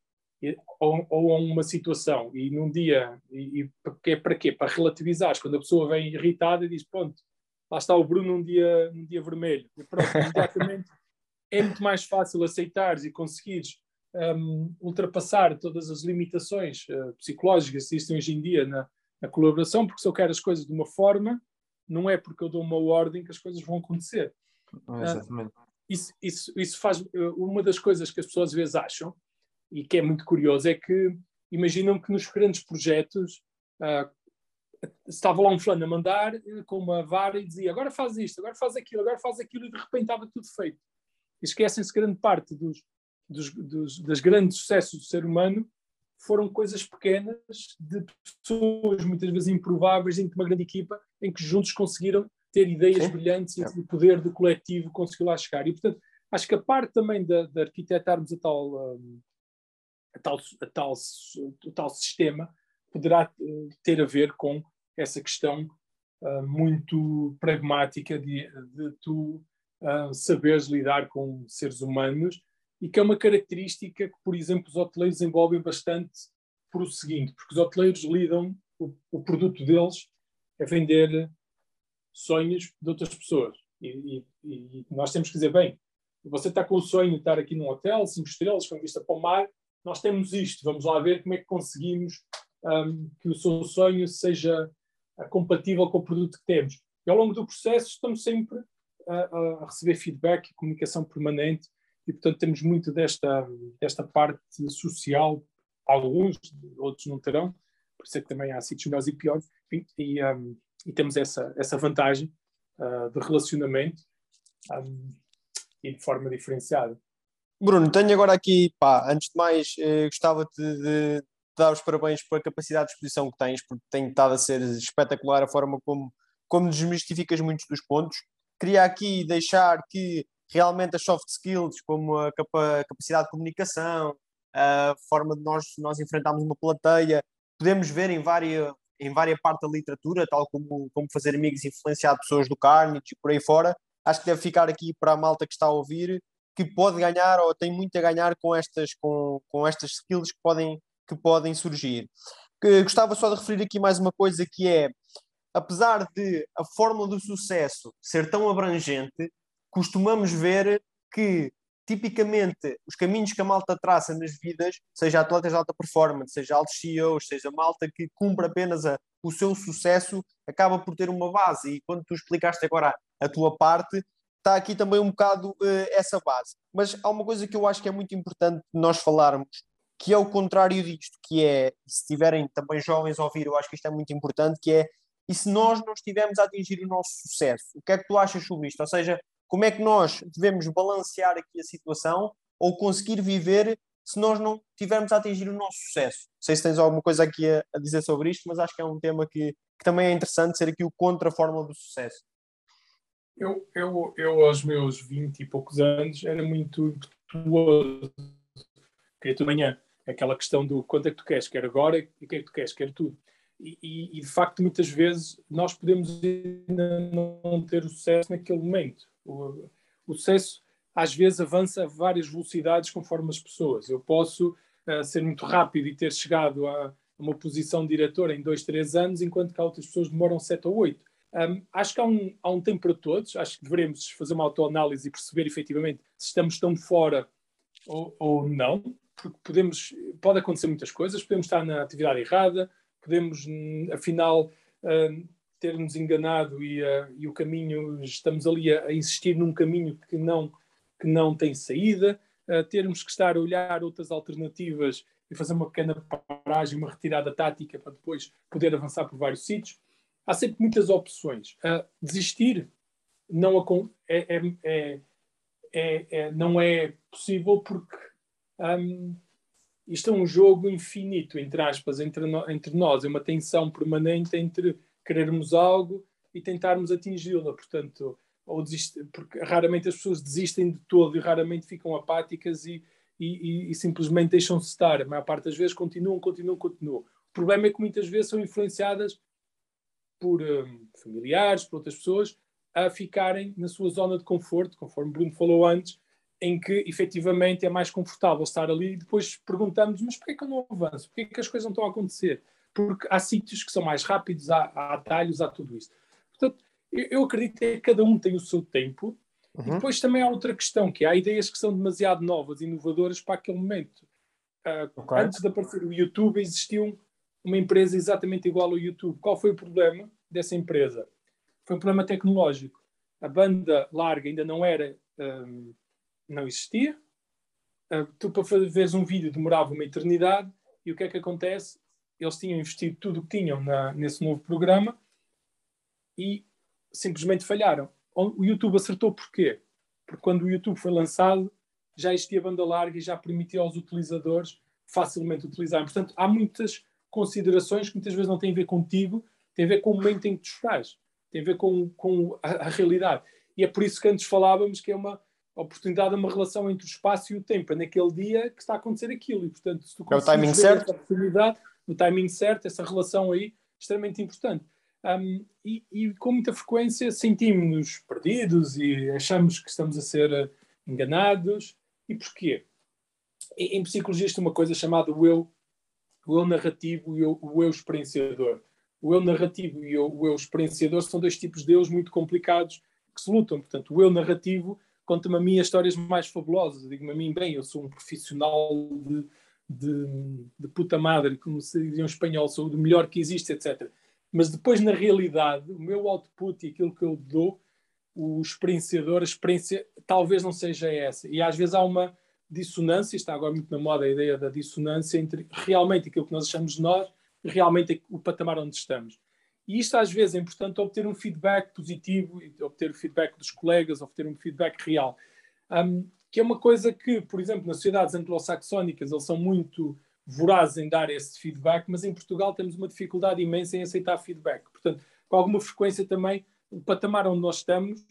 ou, ou a uma situação, e num dia, e, e para quê? Para relativizar, quando a pessoa vem irritada e diz, pronto, lá está o Bruno num dia, num dia vermelho. E pronto, imediatamente é muito mais fácil aceitares e conseguires um, ultrapassar todas as limitações uh, psicológicas que existem hoje em dia na, na, colaboração, porque se eu quero as coisas de uma forma, não é porque eu dou uma ordem que as coisas vão acontecer. exatamente. Uh, isso, isso, isso faz. Uh, uma das coisas que as pessoas às vezes acham, e que é muito curioso, é que imaginam que nos grandes projetos, uh, estava lá um fulano a mandar eh, com uma vara e dizia agora faz isto, agora faz aquilo, agora faz aquilo e de repente estava tudo feito. Esquecem-se grande parte dos, dos, dos, das grandes sucessos do ser humano foram coisas pequenas de pessoas muitas vezes improváveis dentro de uma grande equipa em que juntos conseguiram ter ideias Sim. brilhantes e o poder do coletivo conseguiu lá chegar. E portanto acho que a parte também de, de arquitetarmos a tal, um, a tal, a tal, o tal sistema poderá eh, ter a ver com essa questão uh, muito pragmática de, de tu uh, saberes lidar com seres humanos e que é uma característica que, por exemplo, os hoteleiros desenvolvem bastante por o seguinte, porque os hoteleiros lidam, o, o produto deles é vender sonhos de outras pessoas. E, e, e, nós temos que dizer, bem, você está com o sonho de estar aqui num hotel, cinco estrelas, com vista para o mar, nós temos isto, vamos lá ver como é que conseguimos um, que o seu sonho seja compatível com o produto que temos. E ao longo do processo estamos sempre a, a receber feedback e comunicação permanente e, portanto, temos muito desta, desta parte social, alguns, outros não terão, por isso é que também há sítios melhores e piores, enfim, e, um, e, temos essa, essa vantagem uh, de relacionamento um, e de forma diferenciada. Bruno, tenho agora aqui, pá, antes de mais, eh, gostava de, de, dar os parabéns pela capacidade de exposição que tens, porque tem estado a ser espetacular a forma como, como desmistificas muitos dos pontos. Queria aqui deixar que realmente as soft skills, como a capacidade de comunicação, a forma de nós, nós enfrentarmos uma plateia, podemos ver em várias, em várias partes da literatura, tal como, como fazer amigos e influenciar pessoas do Carnage e por aí fora. Acho que deve ficar aqui para a malta que está a ouvir, que pode ganhar ou tem muito a ganhar com estas, com, com estas skills que podem que podem surgir. Gostava só de referir aqui mais uma coisa que é, apesar de a fórmula do sucesso ser tão abrangente, costumamos ver que tipicamente os caminhos que a malta traça nas vidas, seja atletas de alta performance, seja altos CEOs, seja malta que cumpre apenas a, o seu sucesso, acaba por ter uma base. E quando tu explicaste agora a tua parte, está aqui também um bocado uh, essa base. Mas há uma coisa que eu acho que é muito importante nós falarmos, que é o contrário disto, que é, se tiverem também jovens a ouvir, eu acho que isto é muito importante, que é e se nós não estivermos a atingir o nosso sucesso. O que é que tu achas sobre isto? Ou seja, como é que nós devemos balancear aqui a situação ou conseguir viver se nós não tivermos a atingir o nosso sucesso? Não sei se tens alguma coisa aqui a, a dizer sobre isto, mas acho que é um tema que, que também é interessante ser aqui o contra-fórmula do sucesso. Eu, eu, eu, aos meus 20 e poucos anos, era muito impetuoso. Queria tudo amanhã. Aquela questão do quanto é que tu queres, quer agora, e o que é que tu queres, quer tudo. E, e, e, de facto, muitas vezes, nós podemos ainda não ter o sucesso naquele momento. O, o sucesso, às vezes, avança a várias velocidades conforme as pessoas. Eu posso uh, ser muito rápido e ter chegado a uma posição de diretor em dois, três anos, enquanto que outras pessoas demoram sete ou oito. Um, acho que há um, há um tempo para todos, acho que devemos fazer uma autoanálise e perceber efetivamente se estamos tão fora ou, ou não, porque podemos, pode acontecer muitas coisas, podemos estar na atividade errada, podemos, hum, afinal, uh, ter-nos enganado e, uh, e, o caminho, estamos ali a, a, insistir num caminho que não, que não tem saída, uh, termos que estar a olhar outras alternativas e fazer uma pequena paragem, uma retirada tática para depois poder avançar por vários sítios há sempre muitas opções. Uh, desistir não, é, é, é, não é possível porque um, isto é um jogo infinito, entre aspas, entre, no, entre nós. É uma tensão permanente entre querermos algo e tentarmos atingi-la. Portanto, ou desistir, porque raramente as pessoas desistem de todo e raramente ficam apáticas e, e, e, e simplesmente deixam-se estar. A maior parte das vezes continuam, continuam, continuam. O problema é que muitas vezes são influenciadas por um, familiares, por outras pessoas, a ficarem na sua zona de conforto, conforme Bruno falou antes, em que efetivamente é mais confortável estar ali e depois perguntamos, mas porquê que eu não avanço? Porquê que as coisas não estão a acontecer? Porque há sítios que são mais rápidos, há, há atalhos, há tudo isso. Portanto, eu, eu acredito que cada um tem o seu tempo. Uhum. E depois também há outra questão, que há ideias que são demasiado novas, inovadoras para aquele momento. Uh, okay. Antes de aparecer o YouTube, existiam uma empresa exatamente igual ao YouTube. Qual foi o problema dessa empresa? Foi um problema tecnológico. A banda larga ainda não era, um, não existia. Uh, tu para fazeres um vídeo demorava uma eternidade e o que é que acontece? Eles tinham investido tudo o que tinham na, nesse novo programa e simplesmente falharam. O YouTube acertou porquê? Porque quando o YouTube foi lançado já existia banda larga e já permitia aos utilizadores facilmente utilizarem. Portanto, há muitas considerações que muitas vezes não têm a ver contigo, têm a ver com o momento em que tu estás, têm a ver com, com a, a, realidade. E é por isso que antes falávamos que é uma oportunidade, uma relação entre o espaço e o tempo. É naquele dia que está a acontecer aquilo. E, portanto, se tu é o timing certo. oportunidade, no timing certo, essa relação aí, extremamente importante. Um, e, e, com muita frequência sentimos-nos perdidos e achamos que estamos a ser eh, enganados. E porquê? Em, em psicologia, é uma coisa chamada o eu o eu narrativo e o, eu experienciador. O eu narrativo e o, o eu experienciador são dois tipos de eus muito complicados que se lutam. Portanto, o eu narrativo conta-me a mim as histórias mais fabulosas. Digo-me a mim, bem, eu sou um profissional de, de, de puta madre, como se dizia em espanhol, sou o melhor que existe, etc. Mas depois, na realidade, o meu output e aquilo que eu dou, o experienciador, a experiência, talvez não seja essa. E às vezes há uma dissonância, está agora muito na moda a ideia da dissonância entre realmente aquilo que nós achamos nós e realmente o patamar onde estamos. E isto às vezes é importante obter um feedback positivo, obter o feedback dos colegas, obter um feedback real. Um, que é uma coisa que, por exemplo, nas sociedades anglo-saxónicas eles são muito vorazes em dar esse feedback, mas em Portugal temos uma dificuldade imensa em aceitar feedback. Portanto, com alguma frequência também, o patamar onde nós estamos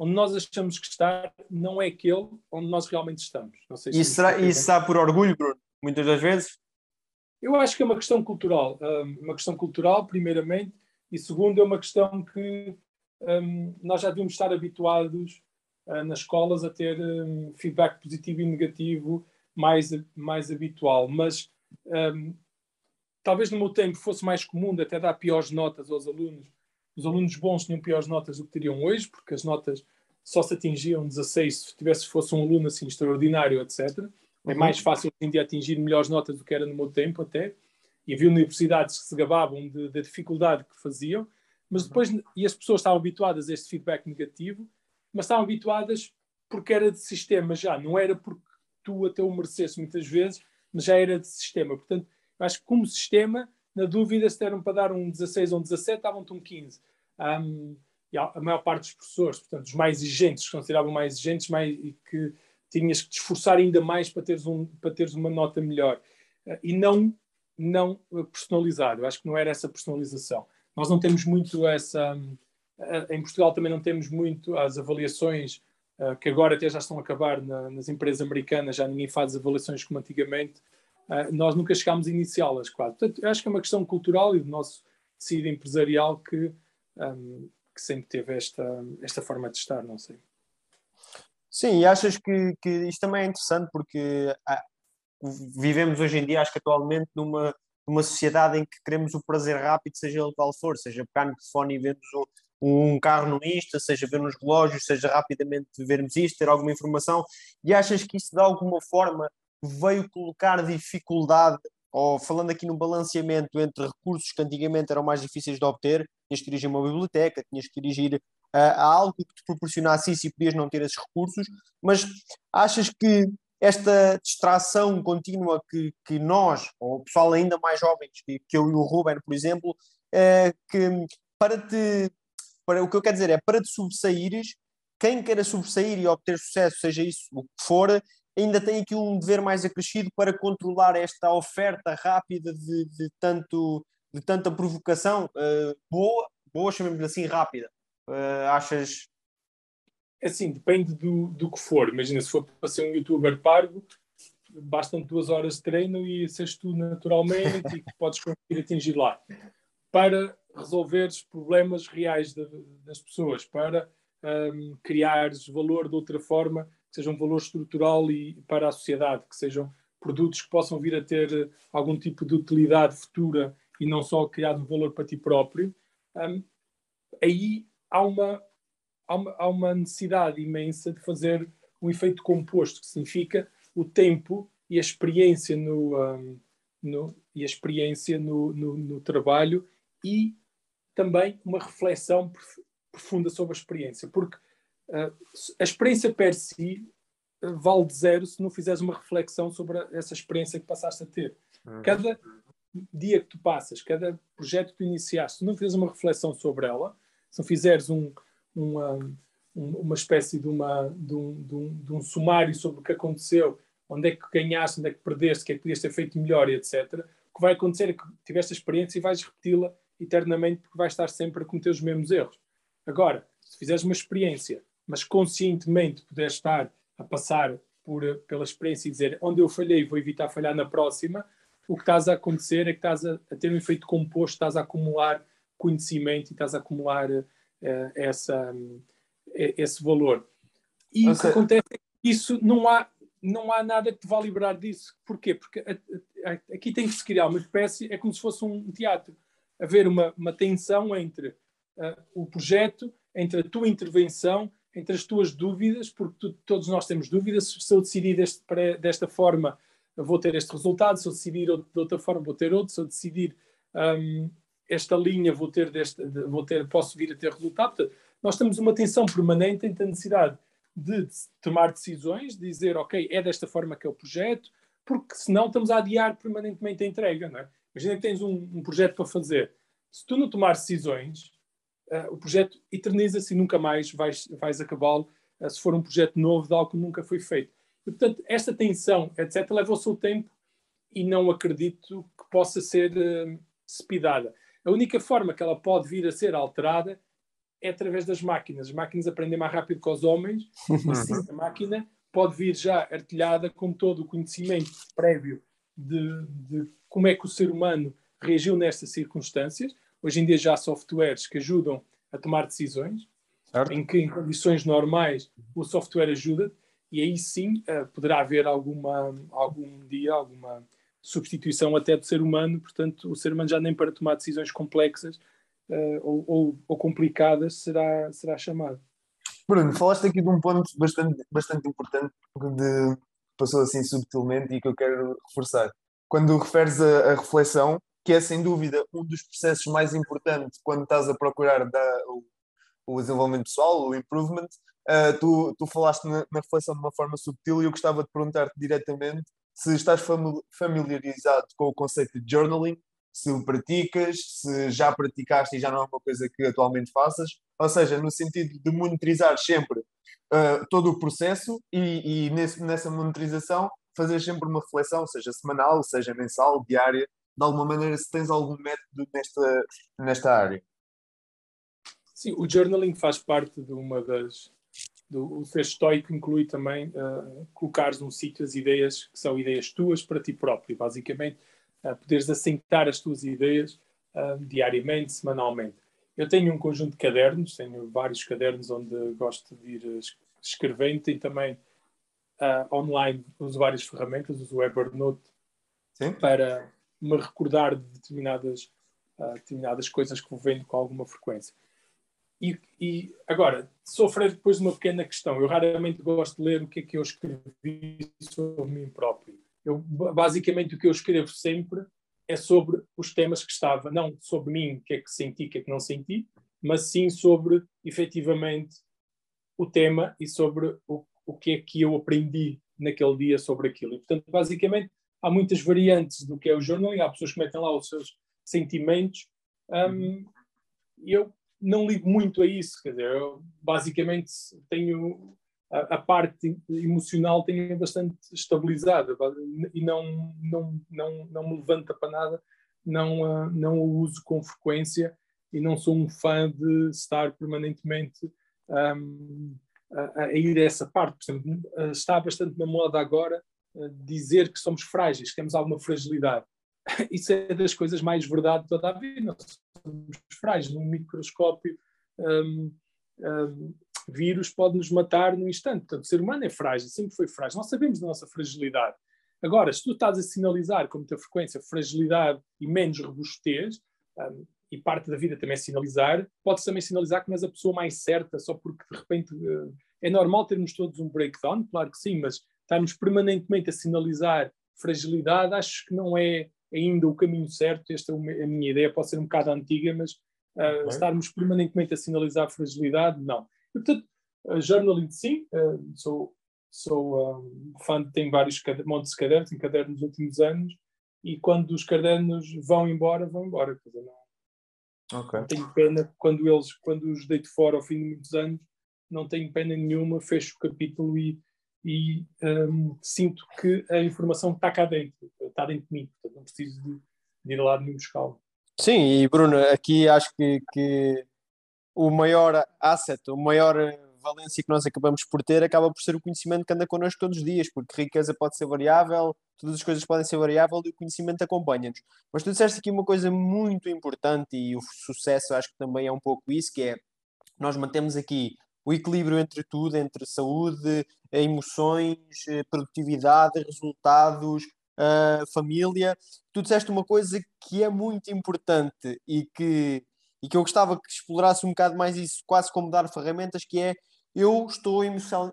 onde nós achamos que estar não é aquele onde nós realmente estamos. Se isso, será, isso será por orgulho, Bruno? Muitas das vezes? Eu acho que é uma questão cultural. Um, uma questão cultural, primeiramente, e segundo, é uma questão que um, nós já devíamos estar habituados uh, nas escolas a ter um, feedback positivo e negativo mais, mais habitual. Mas talvez no meu tempo fosse mais comum de até dar piores notas aos alunos os alunos bons tinham piores notas do que teriam hoje, porque as notas só se atingiam 16 se tivesse fosse um aluno assim extraordinário, etc. É uhum. mais fácil hoje em dia atingir melhores notas do que era no meu tempo até. E havia universidades que se gabavam da dificuldade que faziam, mas depois, e as pessoas estavam habituadas a este feedback negativo, mas estavam habituadas porque era de sistema já, não era porque tu até o merecesse muitas vezes, mas já era de sistema. Portanto, eu acho que como sistema na dúvida se deram para dar um 16 ou um 17, davam-te um 15. Um, e a maior parte dos professores, portanto, os mais exigentes, que consideravam mais exigentes, mais, e que tinhas que te esforçar ainda mais para teres, um, para teres uma nota melhor. Uh, e não, não personalizado. Eu acho que não era essa personalização. Nós não temos muito essa. Uh, em Portugal também não temos muito as avaliações, que agora até já estão a acabar na, nas empresas americanas, já ninguém faz avaliações como antigamente. Nós nunca chegámos a iniciá-las, quase. Portanto, acho que é uma questão cultural e do nosso tecido empresarial que. Um, que sempre teve esta, esta forma de estar, não sei. Sim, e achas que, que isto também é interessante porque ah, vivemos hoje em dia, acho que atualmente, numa, numa sociedade em que queremos o prazer rápido, seja ele qual for, seja pegar no telefone e vermos um, um carro no Insta, seja ver nos relógios, seja rapidamente vermos isto, ter alguma informação, e achas que isso de alguma forma veio colocar dificuldade ou falando aqui no balanceamento entre recursos que antigamente eram mais difíceis de obter, tinhas que dirigir uma biblioteca, tinhas que dirigir uh, a algo que te proporcionasse isso e podias não ter esses recursos, mas achas que esta distração contínua que, que nós, ou o pessoal ainda mais jovens, que, que eu e o Ruben, por exemplo, uh, que para te, para, o que eu quero dizer é, para te sobressaíres, quem queira sobressair e obter sucesso, seja isso o que for, ainda tem aqui um dever mais acrescido para controlar esta oferta rápida de, de tanto, de tanta provocação uh, boa, boa, chamemos assim, rápida. Uh, achas? É assim, depende do, do que for. Imagina, se for para ser um youtuber pago, bastam duas horas de treino e seres tu naturalmente e podes conseguir atingir lá. Para resolveres problemas reais de, das pessoas, para um, ehm, criares valor de outra forma, que seja um valor estrutural e para a sociedade, que sejam produtos que possam vir a ter eh, algum tipo de utilidade futura e não só criar um valor para ti próprio, um, aí há uma, há uma, há uma necessidade imensa de fazer um efeito composto, que significa o tempo e a experiência no, um, no e a experiência no, no, no, trabalho e também uma reflexão profunda sobre a experiência, porque a experiência per si uh, vale de zero se não fizeres uma reflexão sobre essa experiência que passaste a ter. Uhum. Cada dia que tu passas, cada projeto que tu iniciaste, se não fizeres uma reflexão sobre ela, se não fizeres um, uma, uma espécie de, uma, de, um, de, um, de um sumário sobre o que aconteceu, onde é que ganhaste, onde é que perdeste, o que é que podias ter feito melhor e etc., o que vai acontecer é que tiveste a experiência e vais repeti-la eternamente porque vais estar sempre a cometer os mesmos erros. Agora, se fizeres uma experiência, mas conscientemente puderes estar a passar por, pela experiência e dizer onde eu falhei, vou evitar falhar na próxima, o que estás a acontecer é que estás a, a ter um efeito composto, estás a acumular conhecimento e estás a acumular uh, essa, uh, esse valor. E okay. o que acontece é que isso não há, não há nada que te vá liberar disso. Porquê? Porque a, a, aqui tem que se criar uma espécie, é como se fosse um teatro. Haver uma, uma tensão entre uh, o projeto, entre a tua intervenção, entre as tuas dúvidas, porque tu, todos nós temos dúvidas. Se eu decidir deste, desta forma, vou ter este resultado, se eu decidir de outra forma, vou ter outro, se eu decidir um, esta linha, vou ter, deste, vou ter, posso vir a ter resultado. Portanto, nós temos uma tensão permanente entre a necessidade de tomar decisões, de dizer, ok, é desta forma que é o projeto, porque senão estamos a adiar permanentemente a entrega. Não é? Imagina que tens um, um projeto para fazer. Se tu não tomar decisões, o projeto eterniza-se e nunca mais vais, vais acabá-lo uh, se for um projeto novo de algo que nunca foi feito. E, portanto, esta tensão, etc., leva o seu tempo e não acredito que possa ser uh, cepidada. A única forma que ela pode vir a ser alterada é através das máquinas. As máquinas aprendem mais rápido que os homens, e sim, a máquina pode vir já artilhada com todo o conhecimento prévio de, de como é que o ser humano reagiu nestas circunstâncias. Hoje em dia já há softwares que ajudam a tomar decisões, certo. em que em condições normais o software ajuda e aí sim uh, poderá haver alguma, algum dia, alguma substituição até do ser humano, portanto, o ser humano já nem para tomar decisões complexas uh, ou, ou, ou, complicadas será, será chamado. Bruno, falaste aqui de um ponto bastante, bastante importante que passou assim subtilmente e que eu quero reforçar. Quando referes a, a, reflexão, que é sem dúvida um dos processos mais importantes quando estás a procurar da, o, o desenvolvimento pessoal, o improvement, Uh, tu, tu falaste na, na, reflexão de uma forma subtil e eu gostava de perguntar-te diretamente se estás familiarizado com o conceito de journaling se o praticas, se já praticaste e já não é uma coisa que atualmente faças, ou seja, no sentido de monitorizar sempre uh, todo o processo e, e nesse, nessa monitorização fazer sempre uma reflexão, seja semanal, seja mensal, diária, de alguma maneira, se tens algum método nesta, nesta área. Sim, o journaling faz parte de uma das. Do, o ser estoico inclui também uh, colocares num sítio as ideias que são ideias tuas para ti próprio, basicamente, uh, poderes assentar as tuas ideias uh, diariamente, semanalmente. Eu tenho um conjunto de cadernos, tenho vários cadernos onde gosto de ir escrevendo, tenho também uh, online, uso várias ferramentas, uso o Evernote Sim. para me recordar de determinadas, uh, determinadas coisas que vou vendo com alguma frequência. E, e, agora, sofrer depois de uma pequena questão. Eu raramente gosto de ler o que é que eu escrevi sobre mim próprio. Eu, basicamente, o que eu escrevo sempre é sobre os temas que estava, não sobre mim, o que é que senti, o que é que não senti, mas sim sobre, efetivamente, o tema e sobre o, o que é que eu aprendi naquele dia sobre aquilo. E, portanto, basicamente, há muitas variantes do que é o journaling, há pessoas que metem lá os seus sentimentos. Um, eu não ligo muito a isso, quer dizer, eu basicamente tenho a, a, parte emocional tenho bastante estabilizada e não, não, não, não me levanta para nada, não, uh, não o uso com frequência e não sou um fã de estar permanentemente um, a, a, ir a essa parte. Por exemplo, uh, está bastante na moda agora dizer que somos frágeis, que temos alguma fragilidade. Isso é das coisas mais verdade de toda a vida. Nós somos frágeis. Num microscópio, um, um, vírus pode nos matar no instante. Portanto, o ser humano é frágil, sempre foi frágil. Nós sabemos da nossa fragilidade. Agora, se tu estás a sinalizar com muita frequência fragilidade e menos robustez, um, e parte da vida também é sinalizar, podes também sinalizar que não és a pessoa mais certa, só porque de repente uh, é normal termos todos um breakdown, claro que sim, mas estarmos permanentemente a sinalizar fragilidade, acho que não é ainda o caminho certo. Esta é a minha ideia, pode ser um bocado antiga, mas uh, estarmos permanentemente a sinalizar fragilidade, não. E, portanto, uh, journaling, sim, uh, sou, sou um, fã, tenho vários montes de cadernos, tenho cadernos nos últimos anos, e quando os cadernos vão embora, vão embora. Quer dizer, não, okay. não tenho pena quando eles, quando os deito fora ao fim de muitos anos, não tenho pena nenhuma, fecho o capítulo e, e um, sinto que a informação está cá dentro, está dentro de mim, portanto não preciso de, de ir lá nenhum buscá-lo. Sim, e Bruno, aqui acho que, que o maior asset, o maior valência que nós acabamos por ter acaba por ser o conhecimento que anda connosco todos os dias, porque riqueza pode ser variável, todas as coisas podem ser variáveis e o conhecimento acompanha-nos. Mas tu disseste aqui uma coisa muito importante e o sucesso acho que também é um pouco isso, que é nós mantemos aqui o equilíbrio entre tudo, entre saúde, emoções, eh, produtividade, resultados, uh, família. Tu disseste uma coisa que é muito importante e que, e que eu gostava que explorasse um bocado mais isso, quase como dar ferramentas, que é eu estou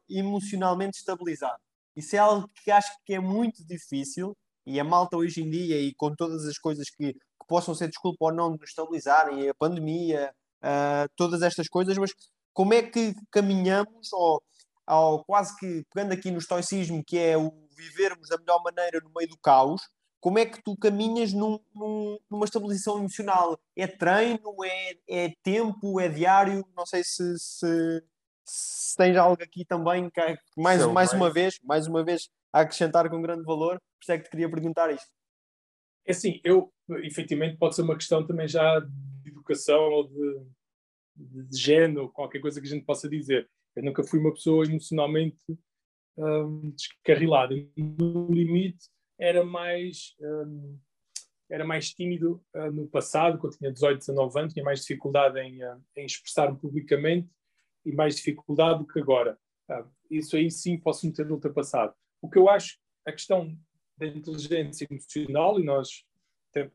emocionalmente estabilizado. Isso é algo que acho que é muito difícil e a malta hoje em dia e com todas as coisas que, que possam ser desculpa ou não de nos estabilizarem, a pandemia, uh, todas estas coisas, mas como é que caminhamos ao, ao quase que pegando aqui no estoicismo, que é o vivermos da melhor maneira no meio do caos, como é que tu caminhas num, num, numa estabilização emocional? É treino? É, é tempo? É diário? Não sei se, se, se tens algo aqui também que, mais, mais uma vez, mais uma vez, a acrescentar com grande valor, por isso é que te queria perguntar isto. É assim, eu, efetivamente, pode ser uma questão também já de educação ou de, de género, qualquer coisa que a gente possa dizer. Eu nunca fui uma pessoa emocionalmente um, descarrilada. No limite, era mais, um, era mais tímido uh, no passado, quando tinha 18, 19 anos, tinha mais dificuldade em, uh, em expressar-me publicamente e mais dificuldade do que agora. Uh, isso aí sim posso-me ter ultrapassado. O que eu acho, a questão da inteligência emocional, e nós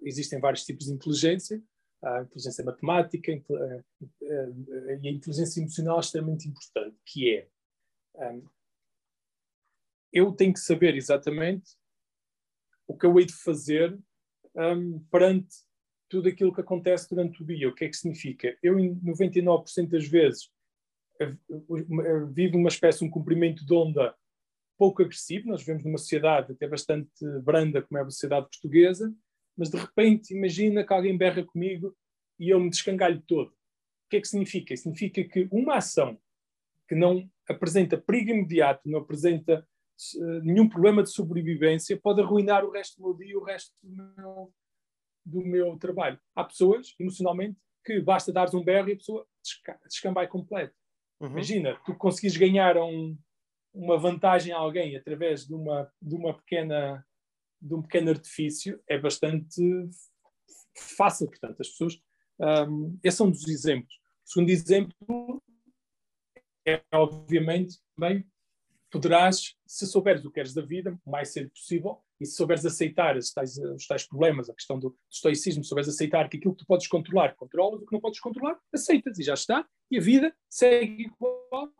existem vários tipos de inteligência, a inteligência matemática e a inteligência emocional é extremamente importante, que é um, eu tenho que saber exatamente o que eu hei de fazer um, perante tudo aquilo que acontece durante o dia. O que é que significa? Eu, em 99% das vezes, vivo uma espécie um comprimento de onda pouco agressivo. Nós vivemos numa sociedade até bastante branda, como é a sociedade portuguesa, mas de repente imagina que alguém berra comigo e eu me descangalho todo. O que é que significa? Significa que uma ação que não apresenta perigo imediato, não apresenta uh, nenhum problema de sobrevivência, pode arruinar o resto do meu dia, o resto do meu, do meu trabalho. Há pessoas, emocionalmente, que basta dares um berro e a pessoa descambai completo. Uhum. Imagina, tu conseguis ganhar um, uma vantagem a alguém através de uma, de uma pequena de um pequeno artifício é bastante fácil. Portanto, as pessoas. Um, esse é um dos exemplos. O segundo exemplo é, obviamente, também poderás, se souberes o que queres da vida, o mais cedo possível, e se souberes aceitar os tais, os tais problemas, a questão do, do estoicismo, se souberes aceitar que aquilo que tu podes controlar, controlas, o que não podes controlar, aceitas e já está, e a vida segue igual.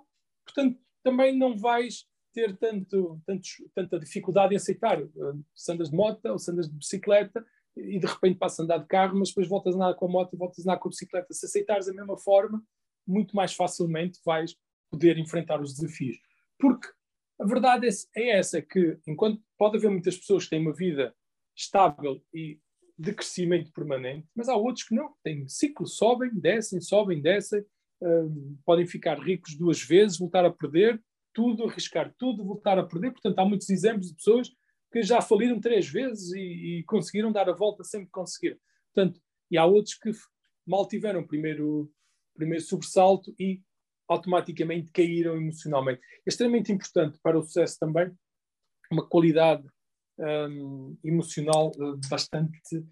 Portanto, também não vais ter tanto, tanta dificuldade em aceitar. Se andas de moto ou se andas de bicicleta e de repente passas a andar de carro, mas depois voltas a andar com a moto e voltas a andar com a bicicleta. Se aceitares a mesma forma, muito mais facilmente vais poder enfrentar os desafios. Porque a verdade é, é essa, que enquanto pode haver muitas pessoas que têm uma vida estável e de crescimento permanente, mas há outros que não, têm ciclos, sobem, descem, sobem, descem, um, podem ficar ricos duas vezes, voltar a perder tudo, arriscar tudo, voltar a perder. Portanto, há muitos exemplos de pessoas que já faliram três vezes e, e conseguiram dar a volta sempre que conseguiram. Portanto, e há outros que mal tiveram o primeiro, primeiro sobressalto e automaticamente caíram emocionalmente. É extremamente importante para o sucesso também uma qualidade um, emocional uh, bastante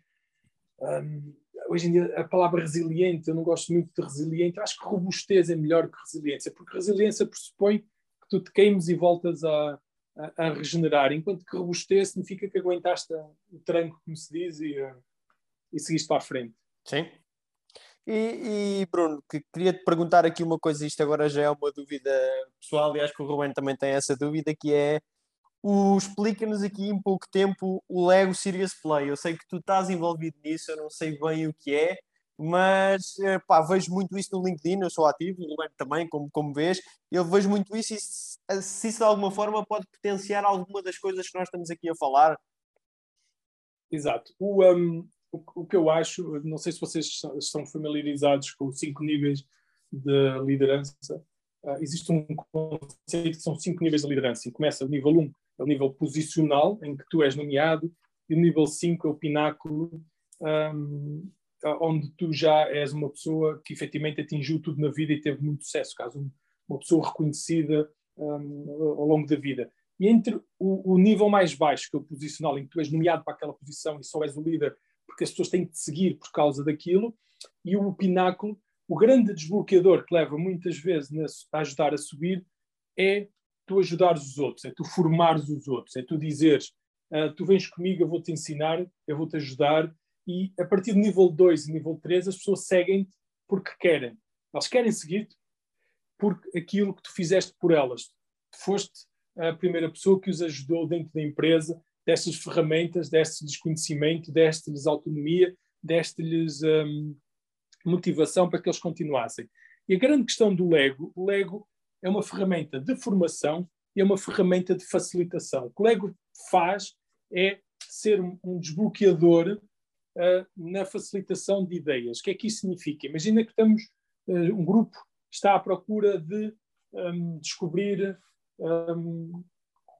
um, hoje em dia a palavra resiliente, eu não gosto muito de resiliente, acho que robustez é melhor que resiliência, porque resiliência pressupõe tu te queimes e voltas a, a, a regenerar, enquanto que robustez significa que aguentaste o tranco, como se diz, e, uh, e seguiste para a frente. Sim. E, e, Bruno, que queria te perguntar aqui uma coisa, isto agora já é uma dúvida pessoal, e acho que o Ruben também tem essa dúvida, que é explica-nos aqui em pouco tempo o Lego Serious Play. Eu sei que tu estás envolvido nisso, eu não sei bem o que é, mas eh, pá, vejo muito isso no LinkedIn, eu sou ativo, o também, como, como vês, eu vejo muito isso e se, se isso de alguma forma pode potenciar alguma das coisas que nós estamos aqui a falar. Exato. O, um, o, o que eu acho, não sei se vocês estão familiarizados com os cinco níveis de liderança, uh, existe um conceito que são cinco níveis de liderança. Começa o nível 1, um, é o nível posicional, em que tu és nomeado, e o nível 5 é o pináculo, um, onde tu já és uma pessoa que efetivamente atingiu tudo na vida e teve muito sucesso, caso uma pessoa reconhecida um, ao longo da vida. E entre o, o, nível mais baixo, que é o posicional, em que tu és nomeado para aquela posição e só és o líder porque as pessoas têm que te seguir por causa daquilo, e o pináculo, o grande desbloqueador que leva muitas vezes a ajudar a subir é tu ajudares os outros, é tu formares os outros, é tu dizeres uh, tu vens comigo, eu vou-te ensinar, eu vou-te ajudar, e a partir do nível 2 e nível 3 as pessoas seguem-te porque querem. Elas querem seguir-te porque aquilo que tu fizeste por elas. Tu foste a primeira pessoa que os ajudou dentro da empresa, destas ferramentas, deste-lhes conhecimento, deste-lhes autonomia, deste-lhes um, motivação para que eles continuassem. E a grande questão do Lego, o Lego é uma ferramenta de formação e é uma ferramenta de facilitação. O que o Lego faz é ser um desbloqueador uh, na facilitação de ideias. O que é que isso significa? Imagina que estamos, uh, um grupo está à procura de um, descobrir um,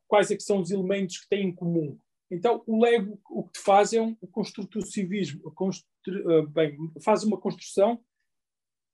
quais é que são os elementos que têm em comum. Então, o Lego o que faz é um construtivismo, constru, uh, bem, faz uma construção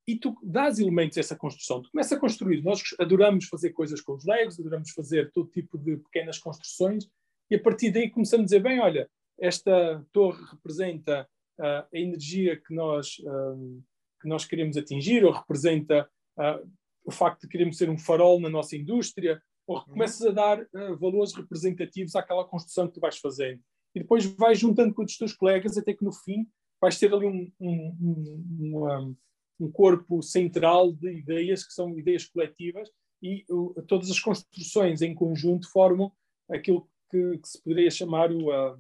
e tu dás elementos a essa construção. Tu começas a construir. Nós adoramos fazer coisas com os Legos, adoramos fazer todo tipo de pequenas construções, e a partir daí começamos a dizer: bem, olha, esta torre representa uh, a energia que nós, uh, que nós queremos atingir, ou representa uh, o facto de queremos ser um farol na nossa indústria, ou uhum. começas a dar valores representativos àquela construção que tu vais fazendo. E depois vais juntando com os teus colegas até que no fim vais ter ali um, um, um, um um corpo central de ideias que são ideias coletivas e uh, todas as construções em conjunto formam aquilo que, que se poderia chamar o, uh,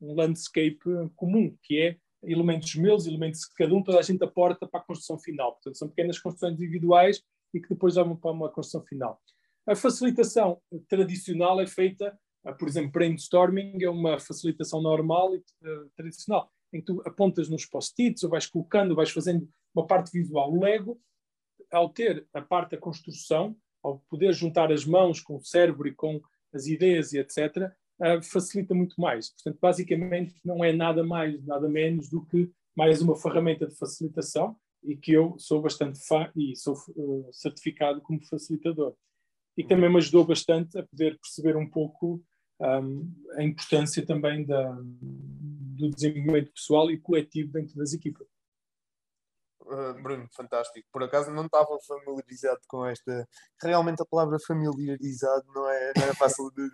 um landscape comum, que é elementos meus, elementos de cada um, toda a gente aporta para a construção final. Portanto, são pequenas construções individuais e que depois levam para uma construção final. A facilitação tradicional é feita por exemplo, brainstorming é uma facilitação normal e uh, tradicional, em que tu apontas nos post-its ou vais colocando, vais fazendo uma parte visual. O Lego, ao ter a parte da construção, ao poder juntar as mãos com o cérebro e com as ideias e etc., uh, facilita muito mais. Portanto, basicamente, não é nada mais, nada menos do que mais uma ferramenta de facilitação e que eu sou bastante fã e sou uh, certificado como facilitador. E que também me ajudou bastante a poder perceber um pouco um, a importância também da, do desenvolvimento pessoal e coletivo dentro das equipas. Bruno, fantástico. Por acaso não estava familiarizado com esta. Realmente a palavra familiarizado não é, não é fácil de,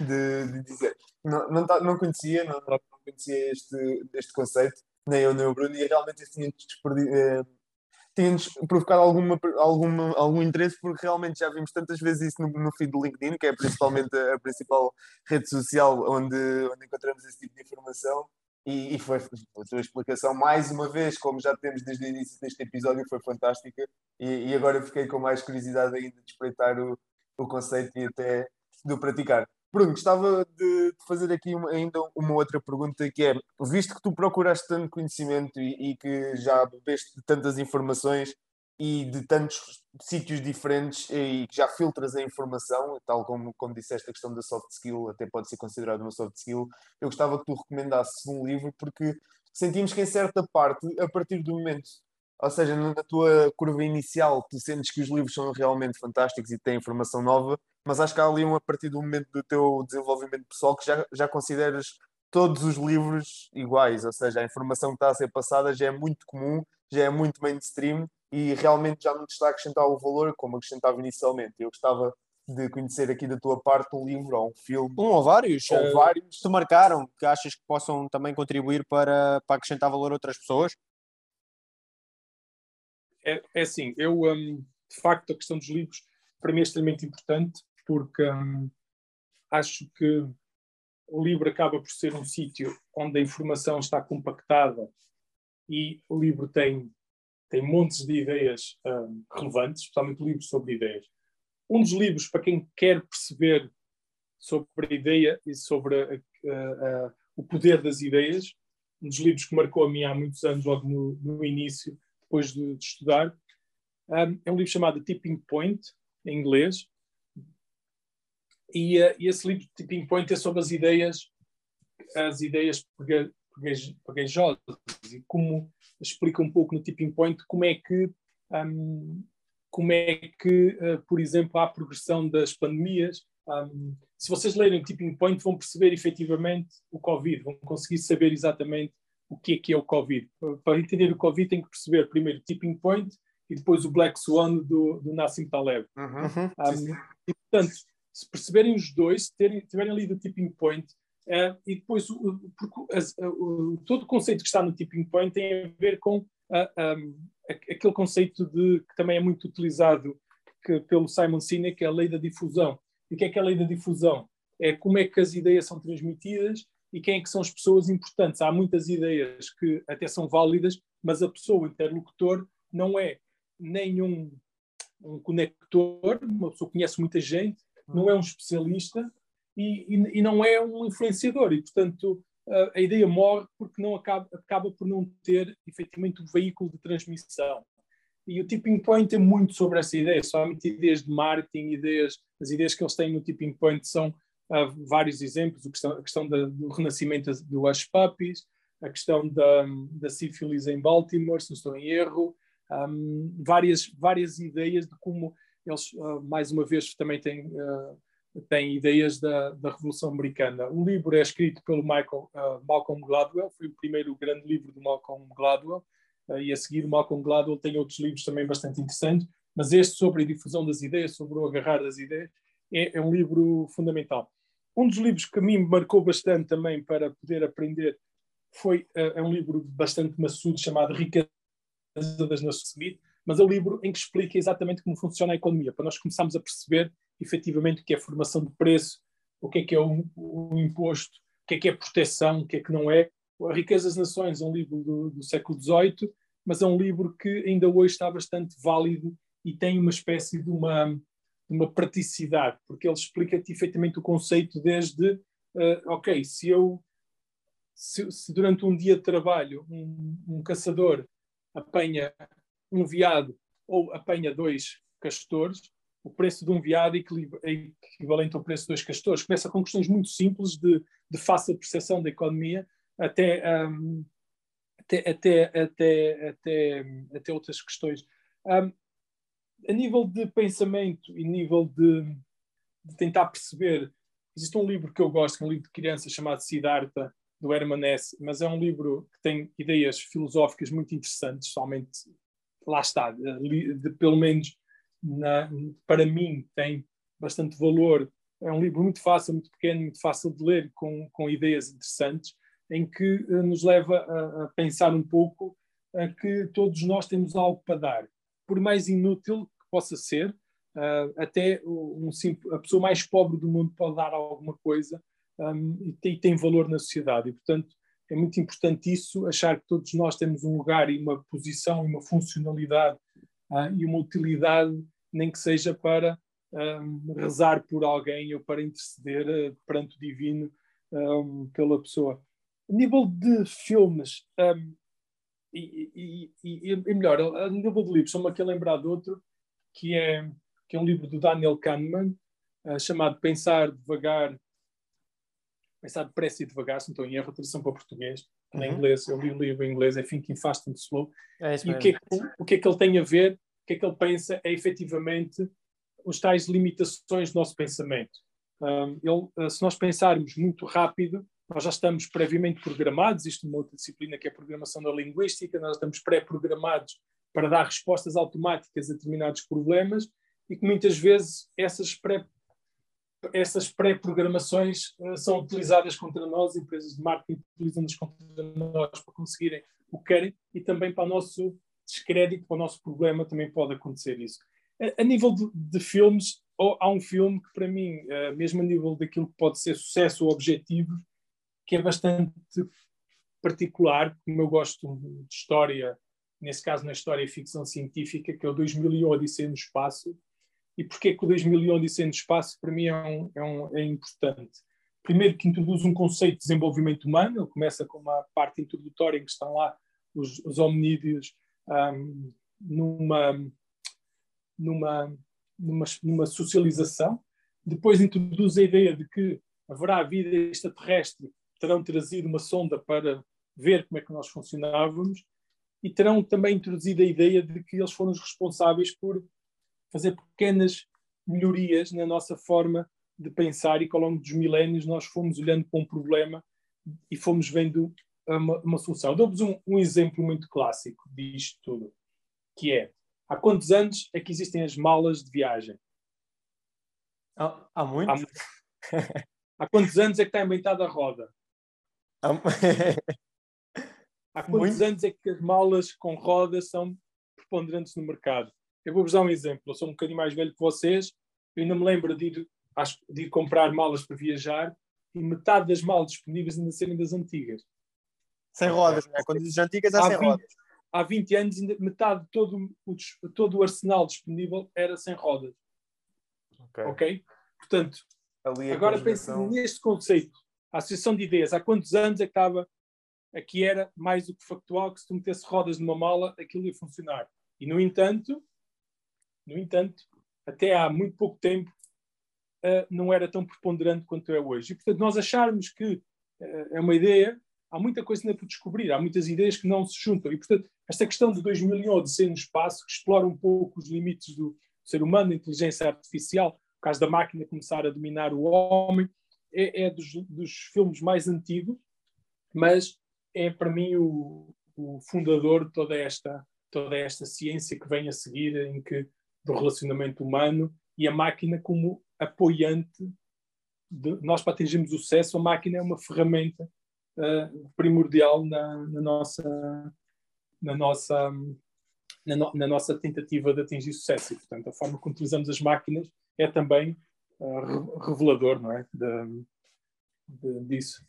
de, de dizer. Não, não, tá, não conhecia, não, não conhecia este, este conceito, nem eu nem o Bruno, e realmente isso tinha eh, tinha-nos provocado alguma, alguma, algum interesse, porque realmente já vimos tantas vezes isso no, no feed do LinkedIn, que é principalmente a, a principal rede social onde, onde encontramos esse tipo de informação. E, e, foi a tua explicação, mais uma vez, como já temos desde o início deste episódio, foi fantástica. E, e agora fiquei com mais curiosidade ainda de espreitar o, o conceito e até de o praticar. Bruno, gostava de, fazer aqui uma, ainda uma outra pergunta que é, visto que tu procuraste tanto conhecimento e, e que já bebeste tantas informações e de tantos sítios diferentes e que já filtras a informação, tal como, como disseste a questão da soft skill, até pode ser considerado uma soft skill, eu gostava que tu recomendasses um livro porque sentimos que em certa parte, a partir do momento ou seja, na tua curva inicial, tu sentes que os livros são realmente fantásticos e têm informação nova, mas acho que há ali um a partir do momento do teu desenvolvimento pessoal que já, já consideras todos os livros iguais, ou seja, a informação que está a ser passada já é muito comum, já é muito mainstream e realmente já não te está a acrescentar o valor como acrescentava inicialmente. Eu gostava de conhecer aqui da tua parte um livro ou um filme. Um ou vários. Ou uh, vários. Te marcaram, que achas que possam também contribuir para, para acrescentar valor a outras pessoas? É, é assim, eu, um, de facto, a questão dos livros para mim é extremamente importante porque hum, acho que o livro acaba por ser um sítio onde a informação está compactada e o livro tem, tem montes de ideias hum, relevantes, especialmente livros sobre ideias. Um dos livros para quem quer perceber sobre a ideia e sobre a, a, a, o poder das ideias, um dos livros que marcou a mim há muitos anos, logo no, no início, depois de, de estudar, um, é um livro chamado Tipping Point, em inglês, e, uh, e, esse livro de Tipping Point é sobre as ideias, as ideias pegajosas e como explica um pouco no Tipping Point como é que, um, como é que uh, por exemplo, há a progressão das pandemias. Um, se vocês lerem o Tipping Point, vão perceber efetivamente o Covid, vão conseguir saber exatamente o que é que é o Covid. Para entender o Covid, tem que perceber primeiro o Tipping Point e depois o Black Swan do, do Nassim Taleb. Uhum. Um, e, portanto, se perceberem os dois, terem, tiverem lido o tipping point, uh, e depois o, as, o, todo o conceito que está no tipping point tem a ver com uh, ah, um, aquele conceito de, que também é muito utilizado que, pelo Simon Sinek, que é a lei da difusão. E o que é que é a lei da difusão? É como é que as ideias são transmitidas e quem é que são as pessoas importantes. Há muitas ideias que até são válidas, mas a pessoa, o interlocutor, não é nenhum um conector, uma pessoa conhece muita gente, não é um especialista e, e, e não é um influenciador. E, portanto, a, a ideia morre porque não acaba, acaba por não ter efetivamente o veículo de transmissão. E o tipping point é muito sobre essa ideia, somente ideias de marketing, ideias, as ideias que eles têm no tipping point são uh, vários exemplos, a questão, a questão da, do renascimento do Hush Puppies, a questão da, da sífilis em Baltimore, se não estou em erro, um, várias, várias ideias de como eles, uh, mais uma vez, também têm, uh, têm ideias da, da Revolução Americana. O livro é escrito pelo Michael, uh, Malcolm Gladwell, foi o primeiro grande livro do Malcolm Gladwell, e a seguir Malcolm Gladwell tem outros livros também bastante interessantes, mas este sobre a difusão das ideias, sobre o agarrar das ideias, é, é um livro fundamental. Um dos livros que a mim marcou bastante também para poder aprender foi é um livro bastante maçudo chamado Riqueza das Nações Unidas, mas é um livro em que explica exatamente como funciona a economia, para nós começarmos a perceber efetivamente o que é formação de preço, o que é que é o, o imposto, o que é que é proteção, o que é que não é. A Riqueza das Nações é um livro do, do século XVIII, mas é um livro que ainda hoje está bastante válido e tem uma espécie de uma uma praticidade, porque ele explica-te efetivamente o conceito desde, uh, ok, se eu, se, se, durante um dia de trabalho um, um caçador apanha um veado ou apanha dois castores, o preço de um veado é equivalente ao preço de dois castores. Começa com questões muito simples de, de fácil percepção da economia até, um, até, até, até, até, até outras questões. Um, a nível de pensamento e nível de, de, tentar perceber, existe um livro que eu gosto, é um livro de criança chamado Siddhartha, do Herman Hesse, mas é um livro que tem ideias filosóficas muito interessantes, somente lá está, de, de, pelo menos na, para mim tem bastante valor. É um livro muito fácil, muito pequeno, muito fácil de ler, com, com ideias interessantes, em que uh, nos leva a, a, pensar um pouco uh, que todos nós temos algo para dar. Por mais inútil que possa ser, uh, até um a pessoa mais pobre do mundo pode dar alguma coisa um, e, tem, e tem valor na sociedade. E, portanto, é muito importante isso, achar que todos nós temos um lugar e uma posição e uma funcionalidade uh, e uma utilidade, nem que seja para um, rezar por alguém ou para interceder uh, perante o divino um, pela pessoa. A nível de filmes, e, e, e, e, melhor, a nível de livros, só-me aqui a lembrar de outro, que é, que é um livro do Daniel Kahneman, chamado Pensar Devagar, Pensar Depressa e Devagar, se não estou em erro, a tradução para português, uhum. em inglês, eu li o livro em inglês, é Thinking Fast and Slow, é e o que, é que, o que é que ele tem a ver, o que é que ele pensa é efetivamente os tais limitações do nosso pensamento. Um, ele, uh, se nós pensarmos muito rápido, nós já estamos previamente programados, isto é uma outra disciplina que é a programação da linguística, nós estamos pré-programados para dar respostas automáticas a determinados problemas e que muitas vezes essas pré essas pré-programações uh, são utilizadas contra nós, empresas de marketing utilizam-nas contra nós para conseguirem o que querem e também para o nosso descrédito, para o nosso problema também pode acontecer isso. A, a nível de, de, filmes, há um filme que para mim, uh, mesmo a nível daquilo que pode ser sucesso ou objetivo, que é bastante particular, como eu gosto de história, nesse caso na história e ficção científica, que é o 2001 Odisseia no Espaço. E porquê que o 2001 Odisseia no Espaço para mim é, um, é, um, é importante? Primeiro que introduz um conceito de desenvolvimento humano, ele começa com uma parte introdutória em que estão lá os, os hominídeos um, numa, numa, numa, numa socialização. Depois introduz a ideia de que haverá vida extraterrestre terão trazido uma sonda para ver como é que nós funcionávamos e terão também introduzido a ideia de que eles foram os responsáveis por fazer pequenas melhorias na nossa forma de pensar e que ao longo dos milénios nós fomos olhando para um problema e fomos vendo uma, uma solução. Dou-vos um, um, exemplo muito clássico disto tudo, que é, há quantos anos é que existem as malas de viagem? Há, há muito? Há, há quantos anos é que está inventada a roda? Há quantos Muito? anos é que as malas com rodas são preponderantes no mercado? Eu vou-vos dar um exemplo. Eu sou um bocadinho mais velho que vocês. Eu ainda me lembro de ir, de ir comprar malas para viajar e metade das malas disponíveis ainda serem das antigas. Sem rodas, né? quando dizes antigas é sem 20, rodas. Há 20 anos, metade de todo o, todo o arsenal disponível era sem rodas. Ok? okay? Portanto, agora pense neste conceito a Associação de Ideias, há quantos anos é que estava aqui era mais do que factual que se tu metesse rodas numa mala aquilo ia funcionar. E no entanto, no entanto, até há muito pouco tempo uh, não era tão preponderante quanto é hoje. E portanto nós acharmos que uh, é uma ideia, há muita coisa ainda por descobrir, há muitas ideias que não se juntam. E portanto esta questão de 2001 de ser no espaço que explora um pouco os limites do ser humano, da inteligência artificial, o caso da máquina começar a dominar o homem, é, é dos, dos, filmes mais antigos, mas é para mim o, o, fundador de toda esta, toda esta ciência que vem a seguir, em que do relacionamento humano e a máquina como apoiante. De, nós, para atingirmos o sucesso, a máquina é uma ferramenta uh, primordial na, na, nossa, na, nossa, na, no, na, nossa tentativa de atingir sucesso. E, portanto, a forma como utilizamos as máquinas é também uh, revelador não é? De, de, disso.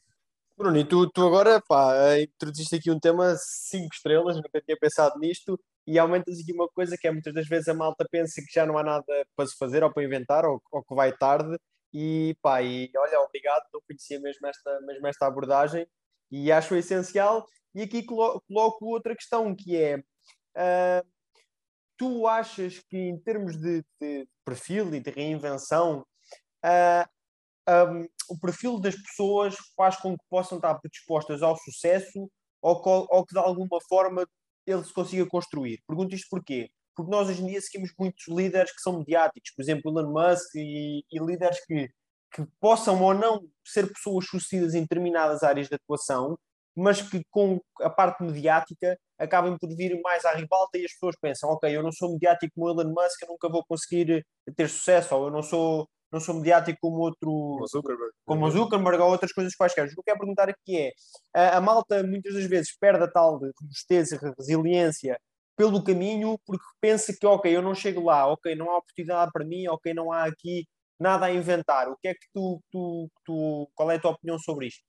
Bruno, e tu, tu agora pá, introduziste aqui um tema cinco estrelas, nunca tinha pensado nisto. E aumentas aqui uma coisa que é muitas das vezes a malta pensa que já não há nada para se fazer ou para inventar ou, ou que vai tarde e pá, e olha, obrigado, não conhecia mesmo esta, mesmo esta abordagem e acho essencial. E aqui colo coloco outra questão que é uh, tu achas que em termos de, de perfil e de reinvenção uh, um, o perfil das pessoas faz com que possam estar predispostas ao sucesso ou, ou que de alguma forma ele se consiga construir. Pergunto isto porquê? Porque nós hoje em dia seguimos muitos líderes que são mediáticos, por exemplo, Elon Musk e, e líderes que, que possam ou não ser pessoas sucedidas em determinadas áreas de atuação, mas que com a parte mediática acabem por vir mais à ribalta e as pessoas pensam, ok, eu não sou mediático como Elon Musk, eu nunca vou conseguir ter sucesso, ou eu não sou não sou mediático como outro como Zuckerberg, como o Zuckerberg ou outras coisas quaisquer. O que eu quero perguntar aqui é a, a malta muitas das vezes perde a tal de robustez e resiliência pelo caminho porque pensa que ok, eu não chego lá, ok, não há oportunidade para mim, ok, não há aqui nada a inventar. O que é que tu, tu, tu qual é a tua opinião sobre isto?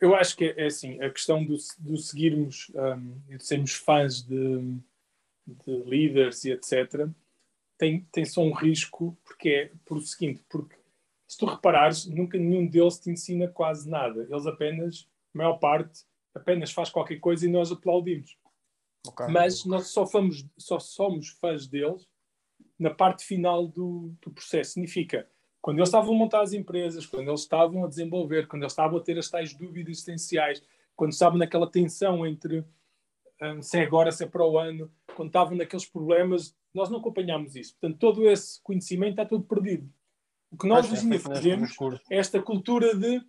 Eu acho que é assim, a questão do, do seguirmos um, de sermos fãs de, de líderes e etc tem, tem só um risco, porque é por o seguinte, porque se tu reparares, nunca nenhum deles te ensina quase nada. Eles apenas, a maior parte, apenas faz qualquer coisa e nós aplaudimos. Okay. Mas nós só, fomos, só somos fãs deles na parte final do, do processo. Significa, quando eles estavam a montar as empresas, quando eles estavam a desenvolver, quando eles estavam a ter as tais dúvidas existenciais, quando estavam naquela tensão entre um, se é agora, se é para o ano, quando estavam naqueles problemas nós não acompanhamos isso. Portanto, todo esse conhecimento está todo perdido. O que nós hoje fazemos é esta cultura de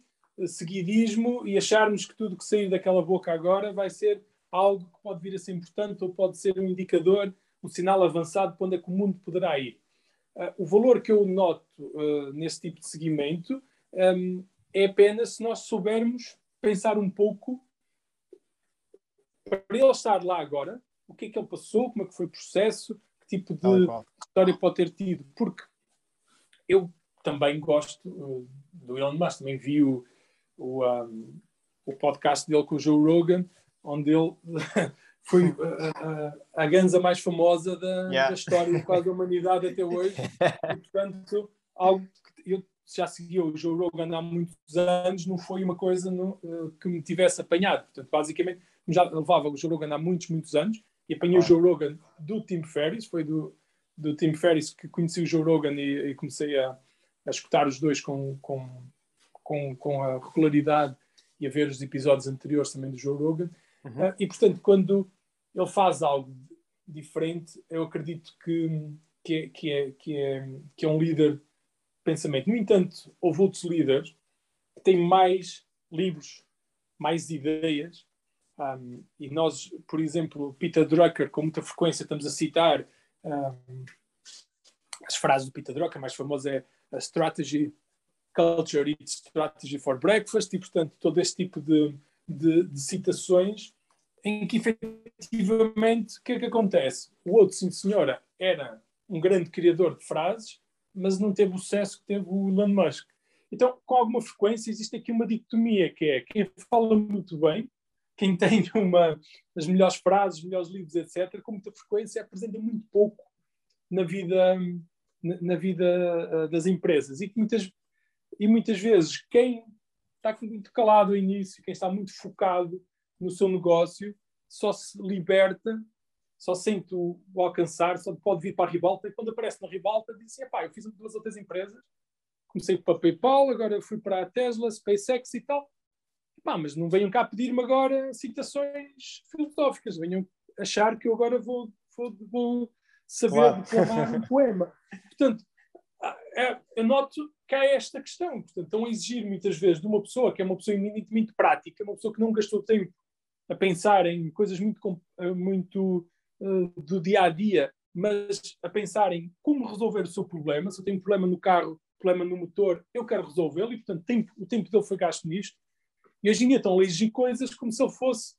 seguidismo e acharmos que tudo que sair daquela boca agora vai ser algo que pode vir a ser importante ou pode ser um indicador, um sinal avançado para onde é que o mundo poderá ir. Uh, o valor que eu noto uh, nesse tipo de seguimento um, é apenas se nós soubermos pensar um pouco para ele estar lá agora, o que é que ele passou, como é que foi o processo, tipo de história pode ter tido, porque eu também gosto uh, do Elon Musk, também vi o, o, um, o podcast dele com o Joe Rogan, onde ele foi a, a, a ganza mais famosa da, yeah. da história quase da humanidade até hoje. E, portanto, algo que eu já seguia o Joe Rogan há muitos anos, não foi uma coisa no, uh, que me tivesse apanhado. Portanto, basicamente, já levava o Joe Rogan há muitos, muitos anos e apanhei ah. o Joe Rogan do Tim Ferriss, foi do, do Tim Ferriss que conheci o Joe Rogan e, e comecei a, a escutar os dois com, com, com, com, a regularidade e a ver os episódios anteriores também do Joe Rogan. Uhum. Uh, e, portanto, quando ele faz algo diferente, eu acredito que, que, é, que, é, que, é, que é um líder de pensamento. No entanto, houve outros líderes que têm mais livros, mais ideias, um, e nós, por exemplo, Peter Drucker, com muita frequência estamos a citar um, as frases do Peter Drucker, a mais famosa é a Strategy, Culture e Strategy for Breakfast, e portanto todo este tipo de, de, de citações em que efetivamente o que é que acontece? O outro, sim senhora, era um grande criador de frases, mas não teve o sucesso que teve o Elon Musk. Então, com alguma frequência, existe aqui uma dicotomia, que é quem fala muito bem quem tem uma, as melhores frases, os melhores livros, etc., com muita frequência apresenta muito pouco na vida, na, na vida uh, das empresas. E, que muitas, e muitas vezes quem está muito calado ao início, quem está muito focado no seu negócio, só se liberta, só sente o, o alcançar, só pode vir para a ribalta, e quando aparece na ribalta diz assim, eu fiz duas outras empresas, comecei para a PayPal, agora fui para a Tesla, SpaceX e tal, Pá, mas não venham cá pedir-me agora citações filosóficas, venham achar que eu agora vou, vou, vou saber claro. declamar um poema. Portanto, é, eu noto que há esta questão. Portanto, estão a exigir muitas vezes de uma pessoa que é uma pessoa eminentemente prática, uma pessoa que não gastou tempo a pensar em coisas muito, muito uh, do dia a dia, mas a pensar em como resolver o seu problema. Se eu tenho um problema no carro, problema no motor, eu quero resolvê-lo e, portanto, tempo, o tempo dele foi gasto nisto. E hoje em dia estão a exigir coisas como se ele fosse,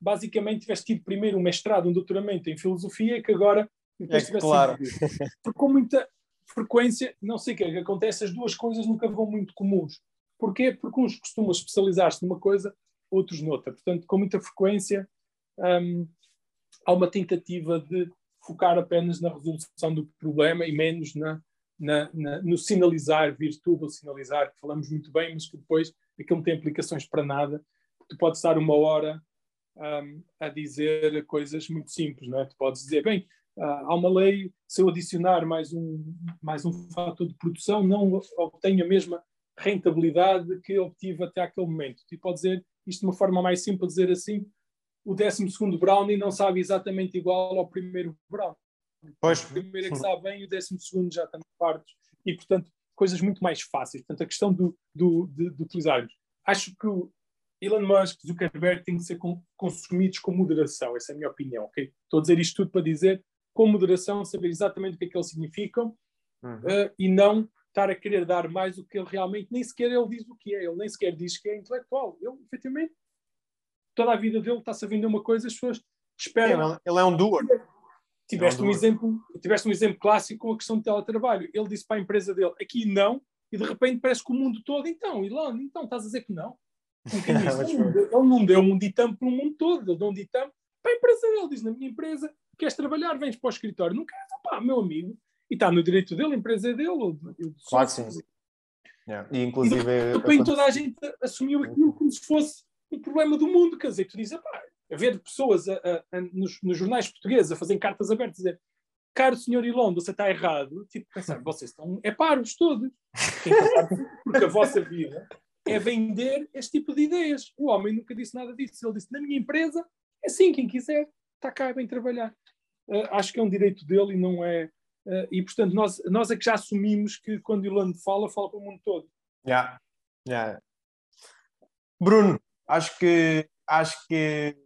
basicamente, tivesse tido primeiro um mestrado, um doutoramento em filosofia que agora depois é, tivesse claro. Porque com muita frequência, não sei o que é que acontece, as duas coisas nunca vão muito comuns. Porquê? Porque uns costumam especializar-se numa coisa, outros noutra. Portanto, com muita frequência, um, há uma tentativa de focar apenas na resolução do problema e menos na, na, na, no sinalizar virtude ou sinalizar, que falamos muito bem, mas que depois aquilo não tem aplicações para nada. Tu podes estar uma hora um, a dizer coisas muito simples, não é? Tu podes dizer, bem, uh, há uma lei, se eu adicionar mais um, mais um fator de produção, não obtenho a mesma rentabilidade que obtive até aquele momento. Tu podes dizer isto de uma forma mais simples, dizer assim, o 12 brownie não sabe exatamente igual ao primeiro brownie. Pois. O primeiro é que sabe bem e o 12 já está partes. E, portanto, coisas muito mais fáceis. Portanto, a questão do, do, de, de utilizarmos. Acho que o Elon Musk, Zuckerberg, têm que ser consumidos com moderação. Essa é a minha opinião. Okay? Estou a dizer isto tudo para dizer, com moderação, saber exatamente o que é que eles significam uhum. uh, e não estar a querer dar mais do que ele realmente, nem sequer ele diz o que é, ele nem sequer diz que é intelectual. Ele, efetivamente, toda a vida dele está-se a vender uma coisa, as pessoas esperam. Ele é um doer. Tiveste, é um, um exemplo, tiveste um exemplo clássico com a questão do teletrabalho. Ele disse para a empresa dele, aqui não, e de repente parece que o mundo todo, então, Ilan, então estás a dizer que não? Ele, não deu um ditam para o mundo todo, ele deu um ditam para a empresa dele. Diz, na minha empresa, queres trabalhar, vens para o escritório. Não queres, pá, meu amigo. E está no direito dele, a empresa é dele. Claro que sim. Yeah. E inclusive... E de repente toda a gente assumiu aquilo como se fosse um problema do mundo. Quer dizer, tu dizes, pá, haver pessoas a, a, a, nos, nos, jornais portugueses a fazerem cartas abertas a dizer caro senhor Ilon, você está errado, tipo, pensar, vocês estão, é paros todos. Porque a vossa vida é vender este tipo de ideias. O homem nunca disse nada disso. Ele disse, na minha empresa, é assim, quem quiser, está cá, bem trabalhar. Uh, acho que é um direito dele e não é... Uh, e, portanto, nós, nós é que já assumimos que quando Ilon fala, fala para o mundo todo. Yeah. Yeah. Bruno, acho que acho que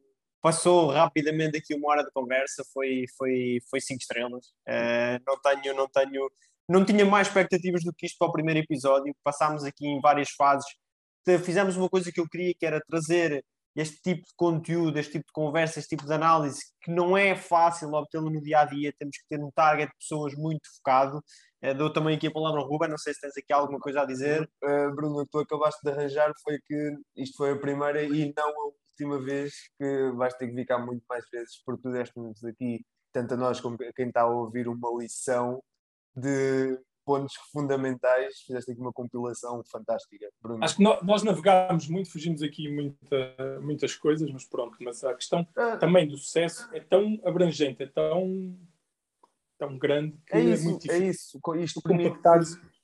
passou rapidamente aqui uma hora de conversa, foi, foi, foi cinco estrelas. Uh, não tenho, não tenho, não tinha mais expectativas do que isto para o primeiro episódio. Passámos aqui em várias fases. Fizemos uma coisa que eu queria, que era trazer este tipo de conteúdo, este tipo de conversa, este tipo de análise, que não é fácil obtê-lo no dia a dia, temos que ter um target de pessoas muito focado. Uh, dou também aqui a palavra ao Ruben, não sei se tens aqui alguma coisa a dizer. Uh, Bruno, tu acabaste de arranjar foi que isto foi a primeira e não a última vez que vais ter que cá muito mais vezes, porque tu deste-nos aqui, tanto a nós como a quem está a ouvir, uma lição de pontos fundamentais. Fizeste aqui uma compilação fantástica. Bruno. Acho que nós navegámos muito, fugimos aqui muita, muitas coisas, mas pronto. Mas a questão ah. também do sucesso é tão abrangente, é tão, tão grande que é, é isso, é muito difícil. É isso. Isto permite,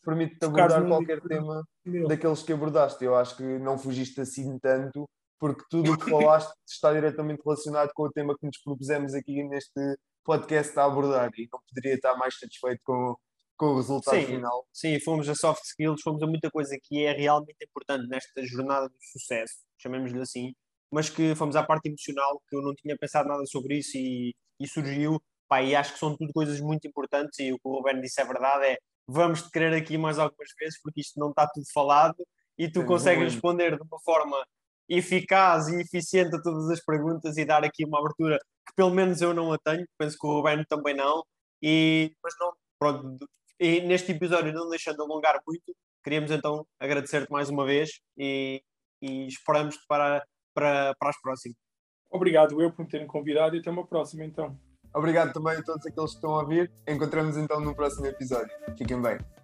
permite abordar qualquer tema daqueles que abordaste. Eu acho que não fugiste assim tanto porque tudo o que falaste está diretamente relacionado com o tema que nos propusemos aqui neste podcast a abordar e não poderia estar mais satisfeito com, com o resultado sim, final. Sim, fomos a soft skills, fomos a muita coisa que é realmente importante nesta jornada do sucesso, chamemos-lhe assim, mas que fomos à parte emocional, que eu não tinha pensado nada sobre isso e, e surgiu, pá, e acho que são tudo coisas muito importantes e o que o Roberto disse é verdade, é vamos te querer aqui mais algumas vezes porque isto não está tudo falado e tu é consegues responder de uma forma eficaz e eficiente a todas as perguntas e dar aqui uma abertura que pelo menos eu não a tenho, penso que o Ruben também não, e, mas não, pronto, e neste episódio não deixando alongar muito, queríamos então agradecer-te mais uma vez e, e esperamos-te para, para, para as próximas. Obrigado eu por me terem convidado e até uma próxima então. Obrigado também a todos aqueles que estão a ouvir. Encontramos então no próximo episódio. Fiquem bem.